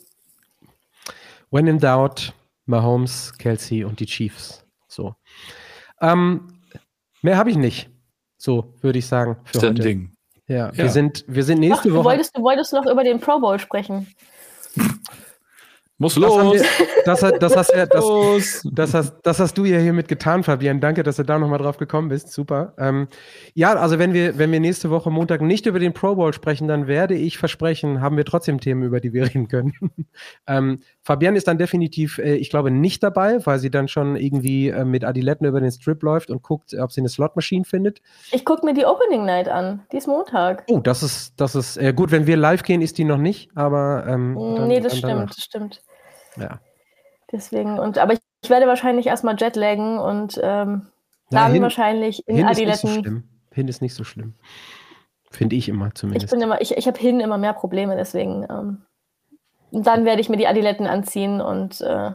When in doubt, Mahomes, Kelsey und die Chiefs. So. Ähm, mehr habe ich nicht. So würde ich sagen. Für heute. Ja, ja, Wir, sind, wir sind nächste Ach, Woche. Wolltest, du wolltest noch über den Pro Bowl sprechen. Muss los. Wir, das, das, hast, das, das, hast, das hast du ja hiermit getan, Fabian. Danke, dass du da nochmal drauf gekommen bist. Super. Ähm, ja, also wenn wir, wenn wir nächste Woche Montag nicht über den Pro Bowl sprechen, dann werde ich versprechen, haben wir trotzdem Themen, über die wir reden können. ähm, Fabian ist dann definitiv, äh, ich glaube, nicht dabei, weil sie dann schon irgendwie äh, mit Adiletten über den Strip läuft und guckt, ob sie eine Slot-Maschine findet. Ich gucke mir die Opening Night an. Die ist Montag. Oh, das ist, das ist äh, gut. Wenn wir live gehen, ist die noch nicht, aber. Ähm, dann, nee, das stimmt, das stimmt. Ja. Deswegen, und aber ich, ich werde wahrscheinlich erstmal Jetlaggen und ähm, dann hin, wahrscheinlich in hin Adiletten. Ist nicht so schlimm. Hin ist nicht so schlimm. Finde ich immer zumindest. Ich bin immer, ich, ich habe hin immer mehr Probleme, deswegen. Ähm, dann werde ich mir die Adiletten anziehen und äh,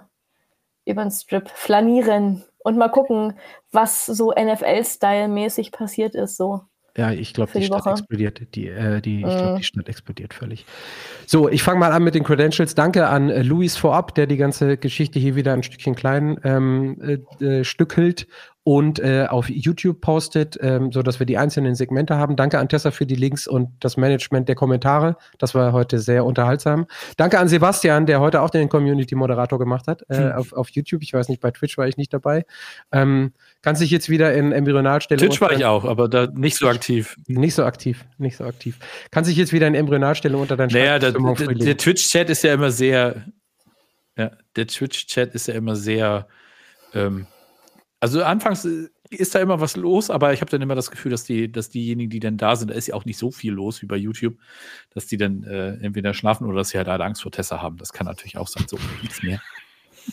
über den Strip flanieren und mal gucken, was so NFL-Style-mäßig passiert ist. So. Ja, ich glaube, die, Stadt explodiert. Die, äh, die, ich glaube, die Stadt explodiert völlig. So, ich fange mal an mit den Credentials. Danke an äh, Luis vorab, der die ganze Geschichte hier wieder ein Stückchen klein ähm, äh, äh stückelt und äh, auf YouTube postet, ähm, so dass wir die einzelnen Segmente haben. Danke an Tessa für die Links und das Management der Kommentare. Das war heute sehr unterhaltsam. Danke an Sebastian, der heute auch den Community-Moderator gemacht hat äh, hm. auf, auf YouTube. Ich weiß nicht, bei Twitch war ich nicht dabei. Ähm, kann sich jetzt wieder in Embryonalstellung. Twitch war ich auch, aber da nicht so aktiv. Nicht so aktiv, nicht so aktiv. Kann sich jetzt wieder in Embryonalstellung unter deinen Naja, der, der, der Twitch-Chat ist ja immer sehr, ja, der Twitch-Chat ist ja immer sehr, ähm, also anfangs äh, ist da immer was los, aber ich habe dann immer das Gefühl, dass die, dass diejenigen, die dann da sind, da ist ja auch nicht so viel los wie bei YouTube, dass die dann äh, entweder schlafen oder dass sie halt alle Angst vor Tessa haben. Das kann natürlich auch sein. So nichts mehr.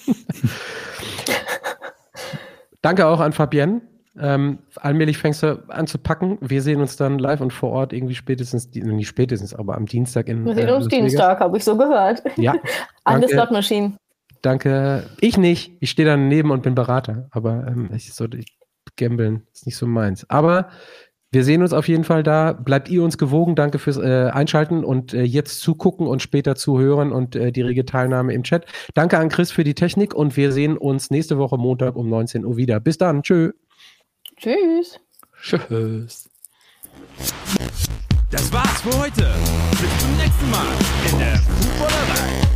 Danke auch an Fabienne. Ähm, allmählich fängst du an zu packen. Wir sehen uns dann live und vor Ort irgendwie spätestens, nicht spätestens, aber am Dienstag in. Wir sehen äh, uns Dienstag, habe ich so gehört. Ja. an der Slot Machine. Danke. Ich nicht. Ich stehe daneben und bin Berater. Aber ähm, ich, so, ich, Gambeln ist nicht so meins. Aber wir sehen uns auf jeden Fall da. Bleibt ihr uns gewogen. Danke fürs äh, Einschalten und äh, jetzt zugucken und später zuhören und äh, die rege Teilnahme im Chat. Danke an Chris für die Technik und wir sehen uns nächste Woche Montag um 19 Uhr wieder. Bis dann. Tschö. Tschüss. Tschüss. Das war's für heute. Bis zum nächsten Mal in der Fußballerei.